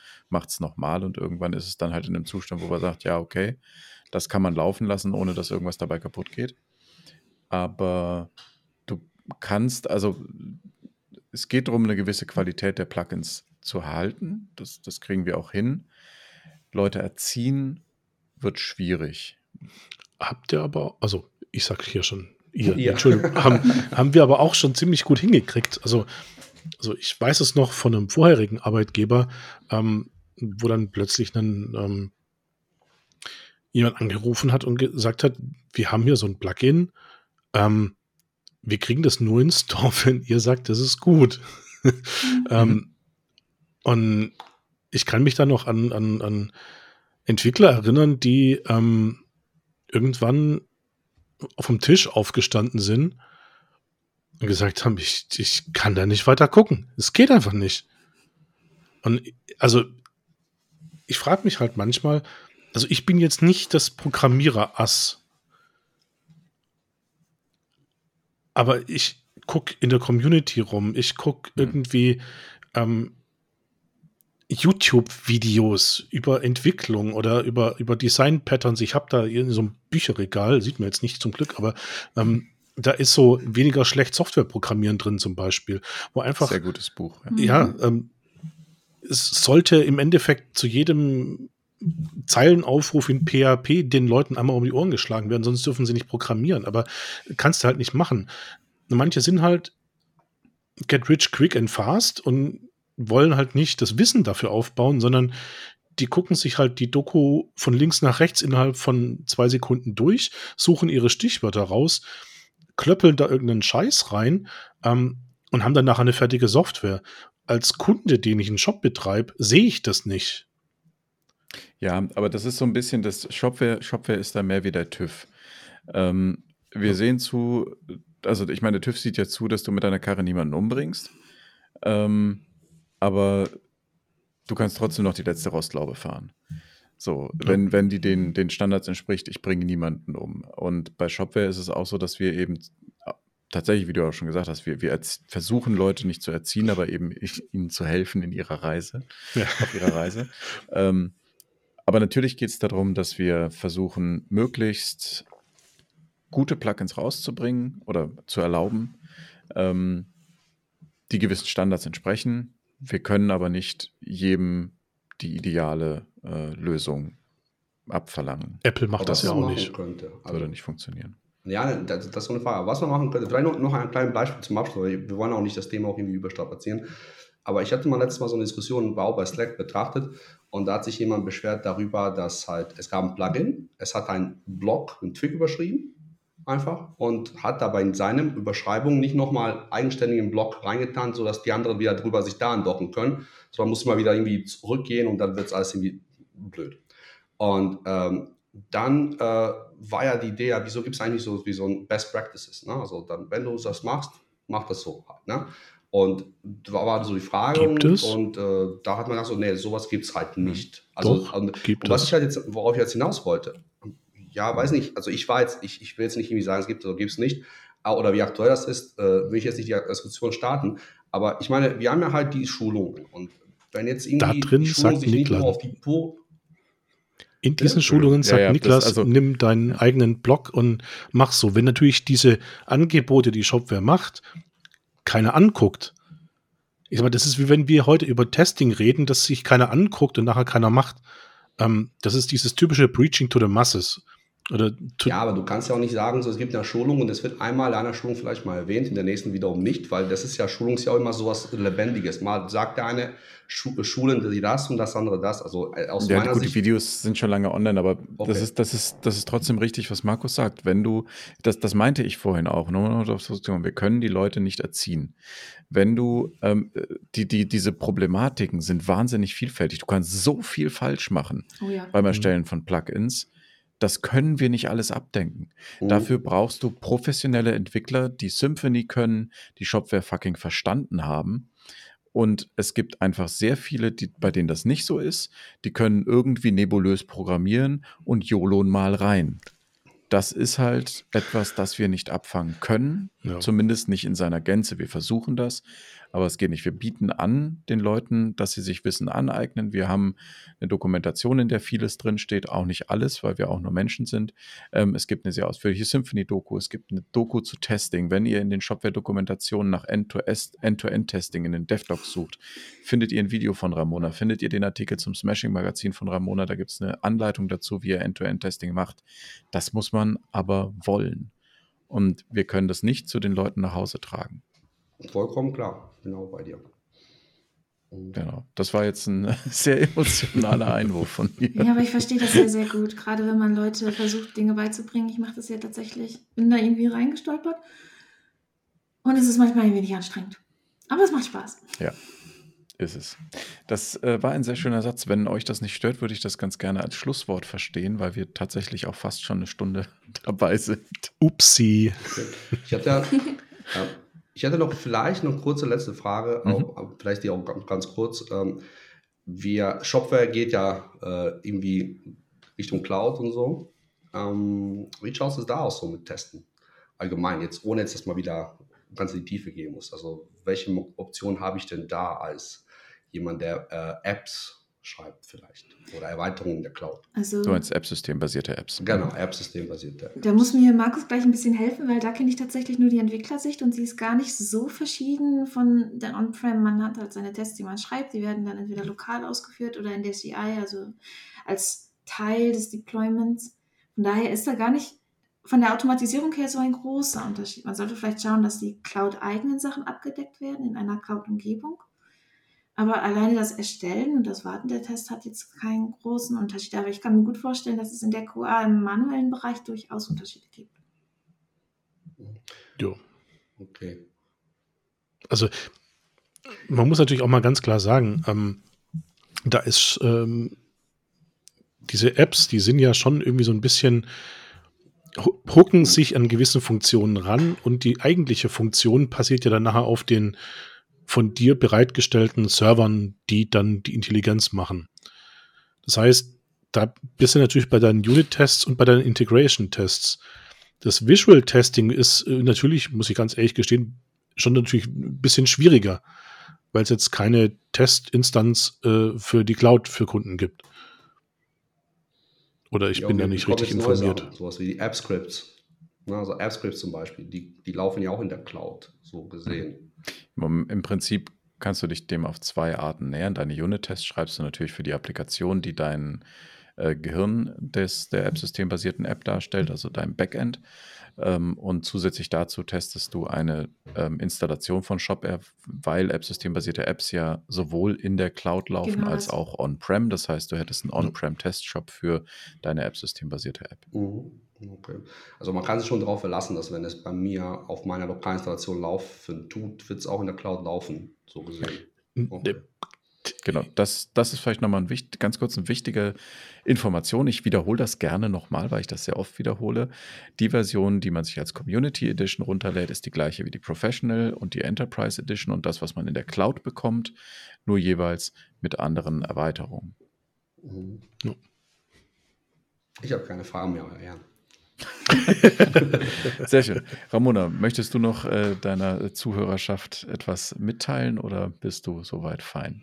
es nochmal und irgendwann ist es dann halt in einem Zustand, wo man sagt, ja, okay, das kann man laufen lassen, ohne dass irgendwas dabei kaputt geht. Aber du kannst, also es geht darum, eine gewisse Qualität der Plugins zu halten. Das, das kriegen wir auch hin. Leute erziehen wird schwierig. Habt ihr aber, also ich sage hier schon, ihr, ja. Entschuldigung, haben, haben wir aber auch schon ziemlich gut hingekriegt. Also, also ich weiß es noch von einem vorherigen Arbeitgeber, ähm, wo dann plötzlich ein, ähm, jemand angerufen hat und gesagt hat, wir haben hier so ein Plugin, ähm, wir kriegen das nur ins Store, wenn ihr sagt, das ist gut. Mhm. ähm, und ich kann mich da noch an, an, an Entwickler erinnern, die ähm, irgendwann auf dem Tisch aufgestanden sind und gesagt haben, ich, ich kann da nicht weiter gucken. Es geht einfach nicht. Und also, ich frage mich halt manchmal, also ich bin jetzt nicht das Programmierer-Ass. Aber ich gucke in der Community rum, ich gucke mhm. irgendwie ähm, YouTube-Videos über Entwicklung oder über, über Design-Patterns. Ich habe da in so einem Bücherregal, sieht man jetzt nicht zum Glück, aber ähm, da ist so weniger schlecht Software-Programmieren drin zum Beispiel, wo einfach. Sehr gutes Buch. Ja, ja ähm, es sollte im Endeffekt zu jedem Zeilenaufruf in PHP den Leuten einmal um die Ohren geschlagen werden, sonst dürfen sie nicht programmieren. Aber kannst du halt nicht machen. Manche sind halt get rich quick and fast und wollen halt nicht das Wissen dafür aufbauen, sondern die gucken sich halt die Doku von links nach rechts innerhalb von zwei Sekunden durch, suchen ihre Stichwörter raus, klöppeln da irgendeinen Scheiß rein ähm, und haben dann nachher eine fertige Software. Als Kunde, den ich einen Shop betreibe, sehe ich das nicht. Ja, aber das ist so ein bisschen, das Shopware, Shopware ist da mehr wie der TÜV. Ähm, wir sehen zu, also ich meine, der TÜV sieht ja zu, dass du mit deiner Karre niemanden umbringst. Ähm, aber du kannst trotzdem noch die letzte Rostlaube fahren. So, wenn, wenn die den, den Standards entspricht, ich bringe niemanden um. Und bei Shopware ist es auch so, dass wir eben tatsächlich, wie du auch schon gesagt hast, wir, wir versuchen Leute nicht zu erziehen, aber eben ich, ihnen zu helfen in ihrer Reise, ja. auf ihrer Reise. ähm, aber natürlich geht es darum, dass wir versuchen, möglichst gute Plugins rauszubringen oder zu erlauben, ähm, die gewissen Standards entsprechen. Wir können aber nicht jedem die ideale äh, Lösung abverlangen. Apple macht das ja auch nicht. Könnte. Also, Würde nicht funktionieren. Ja, das, das, ist so eine Frage. Was man machen könnte, vielleicht noch, noch ein kleines Beispiel zum Abschluss, wir wollen auch nicht das Thema auch irgendwie überstrapazieren. Aber ich hatte mal letztes Mal so eine Diskussion, war auch bei Slack betrachtet und da hat sich jemand beschwert darüber, dass halt, es gab ein Plugin, es hat einen Blog, einen Twig überschrieben einfach und hat dabei in seinem Überschreibung nicht nochmal eigenständigen Block reingetan, sodass die anderen wieder drüber sich da andocken können, sondern muss mal wieder irgendwie zurückgehen und dann wird es alles irgendwie blöd. Und ähm, dann äh, war ja die Idee, wieso gibt es eigentlich so wie so ein Best Practices? Ne? Also dann, wenn du das machst, mach das so halt. Ne? Und da war so die Frage gibt und, und äh, da hat man gesagt, so, nee, sowas gibt es halt hm. nicht. Also Doch, und, gibt und was ich halt jetzt, worauf ich jetzt hinaus wollte, ja, weiß nicht, also ich war jetzt, ich, ich will jetzt nicht irgendwie sagen, es gibt oder gibt es nicht, äh, oder wie aktuell das ist, äh, will ich jetzt nicht die Diskussion starten, aber ich meine, wir haben ja halt die Schulungen und wenn jetzt irgendwie da drin die Schulung sich Niklas, nicht nur auf die Po in diesen Schulungen sagt ja, ja, Niklas, also, nimm deinen eigenen Blog und mach so. Wenn natürlich diese Angebote, die Shopware macht, keiner anguckt. Ich sag mal, das ist wie wenn wir heute über Testing reden, dass sich keiner anguckt und nachher keiner macht. Ähm, das ist dieses typische Preaching to the Masses. Oder ja, aber du kannst ja auch nicht sagen, so, es gibt eine Schulung und es wird einmal in einer Schulung vielleicht mal erwähnt, in der nächsten wiederum nicht, weil das ist ja Schulung ist ja auch immer so was Lebendiges. Mal sagt der eine Schu Schulen die das und das andere das. Also äh, aus ja, meiner gut, Sicht. Die Videos sind schon lange online, aber okay. das, ist, das, ist, das ist trotzdem richtig, was Markus sagt. Wenn du, das, das meinte ich vorhin auch, wir können die Leute nicht erziehen. Wenn du, ähm, die, die, diese Problematiken sind wahnsinnig vielfältig. Du kannst so viel falsch machen oh ja. beim Erstellen von Plugins das können wir nicht alles abdenken. Mhm. Dafür brauchst du professionelle Entwickler, die Symphony können, die Shopware fucking verstanden haben. Und es gibt einfach sehr viele, die, bei denen das nicht so ist. Die können irgendwie nebulös programmieren und YOLON mal rein. Das ist halt etwas, das wir nicht abfangen können. Ja. Zumindest nicht in seiner Gänze. Wir versuchen das aber es geht nicht. Wir bieten an den Leuten, dass sie sich Wissen aneignen. Wir haben eine Dokumentation, in der vieles drinsteht, auch nicht alles, weil wir auch nur Menschen sind. Ähm, es gibt eine sehr ausführliche Symphony-Doku, es gibt eine Doku zu Testing. Wenn ihr in den Shopware-Dokumentationen nach End-to-End-Testing in den DevDocs sucht, findet ihr ein Video von Ramona, findet ihr den Artikel zum Smashing-Magazin von Ramona, da gibt es eine Anleitung dazu, wie ihr End-to-End-Testing macht. Das muss man aber wollen. Und wir können das nicht zu den Leuten nach Hause tragen. Vollkommen klar, genau bei dir. Genau, das war jetzt ein sehr emotionaler Einwurf von mir. Ja, aber ich verstehe das sehr, sehr gut. Gerade wenn man Leute versucht, Dinge beizubringen. Ich mache das ja tatsächlich, bin da irgendwie reingestolpert. Und es ist manchmal ein wenig anstrengend. Aber es macht Spaß. Ja, ist es. Das äh, war ein sehr schöner Satz. Wenn euch das nicht stört, würde ich das ganz gerne als Schlusswort verstehen, weil wir tatsächlich auch fast schon eine Stunde dabei sind. Upsi. Ich hatte ja, ich hätte noch vielleicht eine kurze letzte Frage, mhm. auch, vielleicht die auch ganz kurz. Ähm, wir, Shopware geht ja äh, irgendwie Richtung Cloud und so. Ähm, wie schaut es da aus so mit Testen? Allgemein, jetzt ohne jetzt, dass man wieder ganz in die Tiefe gehen muss. Also welche Optionen habe ich denn da als jemand, der äh, Apps schreibt vielleicht. Oder Erweiterungen der Cloud. Also, du meinst App-System-basierte Apps. Genau, App-System-basierte Apps. Da muss mir Markus gleich ein bisschen helfen, weil da kenne ich tatsächlich nur die Entwicklersicht und sie ist gar nicht so verschieden von der On-Prem. Man hat halt seine Tests, die man schreibt, die werden dann entweder lokal ausgeführt oder in der CI, also als Teil des Deployments. Von daher ist da gar nicht von der Automatisierung her so ein großer Unterschied. Man sollte vielleicht schauen, dass die Cloud-eigenen Sachen abgedeckt werden in einer Cloud-Umgebung Aber alleine das Erstellen und das Warten der Tests hat jetzt keinen großen Unterschied. Aber ich kann mir gut vorstellen, dass es in der QA im manuellen Bereich durchaus Unterschiede gibt. Ja. Okay. Also, man muss natürlich auch mal ganz klar sagen, ähm, da ist ähm, diese Apps, die sind ja schon irgendwie so ein bisschen hucken sich an gewissen Funktionen ran und die eigentliche Funktion passiert ja dann nachher auf den von dir bereitgestellten Servern, die dann die Intelligenz machen. Das heißt, da bist du natürlich bei deinen Unit-Tests und bei deinen Integration-Tests. Das Visual-Testing ist äh, natürlich, muss ich ganz ehrlich gestehen, schon natürlich ein bisschen schwieriger, weil es jetzt keine Testinstanz äh, für die Cloud für Kunden gibt. Oder ich ja, bin da nicht richtig informiert. Sowas wie die App-Scripts. Also App-Scripts zum Beispiel, die, die laufen ja auch in der Cloud, so gesehen. Im Prinzip kannst du dich dem auf zwei Arten nähern. Deine Unit-Tests schreibst du natürlich für die Applikation, die dein äh, Gehirn des, der App-systembasierten App darstellt, also dein Backend. Ähm, und zusätzlich dazu testest du eine ähm, Installation von Shop-App, weil App-systembasierte Apps ja sowohl in der Cloud laufen genau. als auch on-prem. Das heißt, du hättest einen On-prem-Test-Shop für deine App-systembasierte App. Mhm. Okay. Also man kann sich schon darauf verlassen, dass wenn es bei mir auf meiner Lokalinstallation laufen tut, wird es auch in der Cloud laufen, so gesehen. Okay. Genau, das, das ist vielleicht nochmal ein wichtig, ganz kurz eine wichtige Information. Ich wiederhole das gerne nochmal, weil ich das sehr oft wiederhole. Die Version, die man sich als Community Edition runterlädt, ist die gleiche wie die Professional und die Enterprise Edition und das, was man in der Cloud bekommt, nur jeweils mit anderen Erweiterungen. Mhm. Ja. Ich habe keine Fragen mehr, ja. Sehr schön. Ramona, möchtest du noch äh, deiner Zuhörerschaft etwas mitteilen oder bist du soweit fein?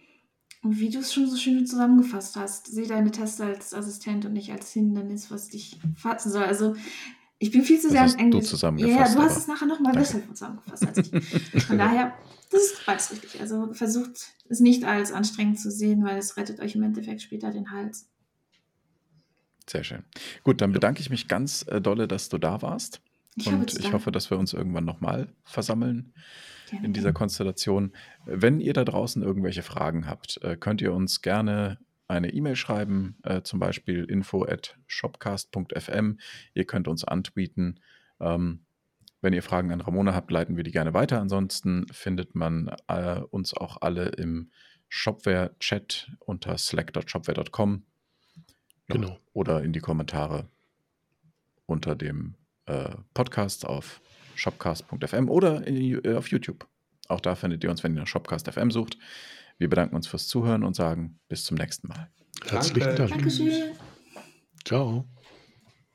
Wie du es schon so schön zusammengefasst hast, sieh deine Tests als Assistent und nicht als Hindernis, was dich fassen soll. Also ich bin viel zu sehr an Englisch. Du zusammengefasst, ja, du hast es nachher nochmal besser zusammengefasst als ich. Von daher, das ist beides richtig. Also versucht es nicht als anstrengend zu sehen, weil es rettet euch im Endeffekt später den Hals. Sehr schön. Gut, dann bedanke ich mich ganz äh, dolle, dass du da warst. Ich und ich hoffe, dass wir uns irgendwann nochmal versammeln gerne. in dieser Konstellation. Wenn ihr da draußen irgendwelche Fragen habt, äh, könnt ihr uns gerne eine E-Mail schreiben, äh, zum Beispiel info at shopcast.fm. Ihr könnt uns antweeten. Ähm, wenn ihr Fragen an Ramona habt, leiten wir die gerne weiter. Ansonsten findet man äh, uns auch alle im Shopware-Chat unter slack.shopware.com. Genau. Oder in die Kommentare unter dem äh, Podcast auf shopcast.fm oder in, äh, auf YouTube. Auch da findet ihr uns, wenn ihr nach Shopcast.fm sucht. Wir bedanken uns fürs Zuhören und sagen bis zum nächsten Mal. Herzlichen Dank. Dankeschön. Ciao.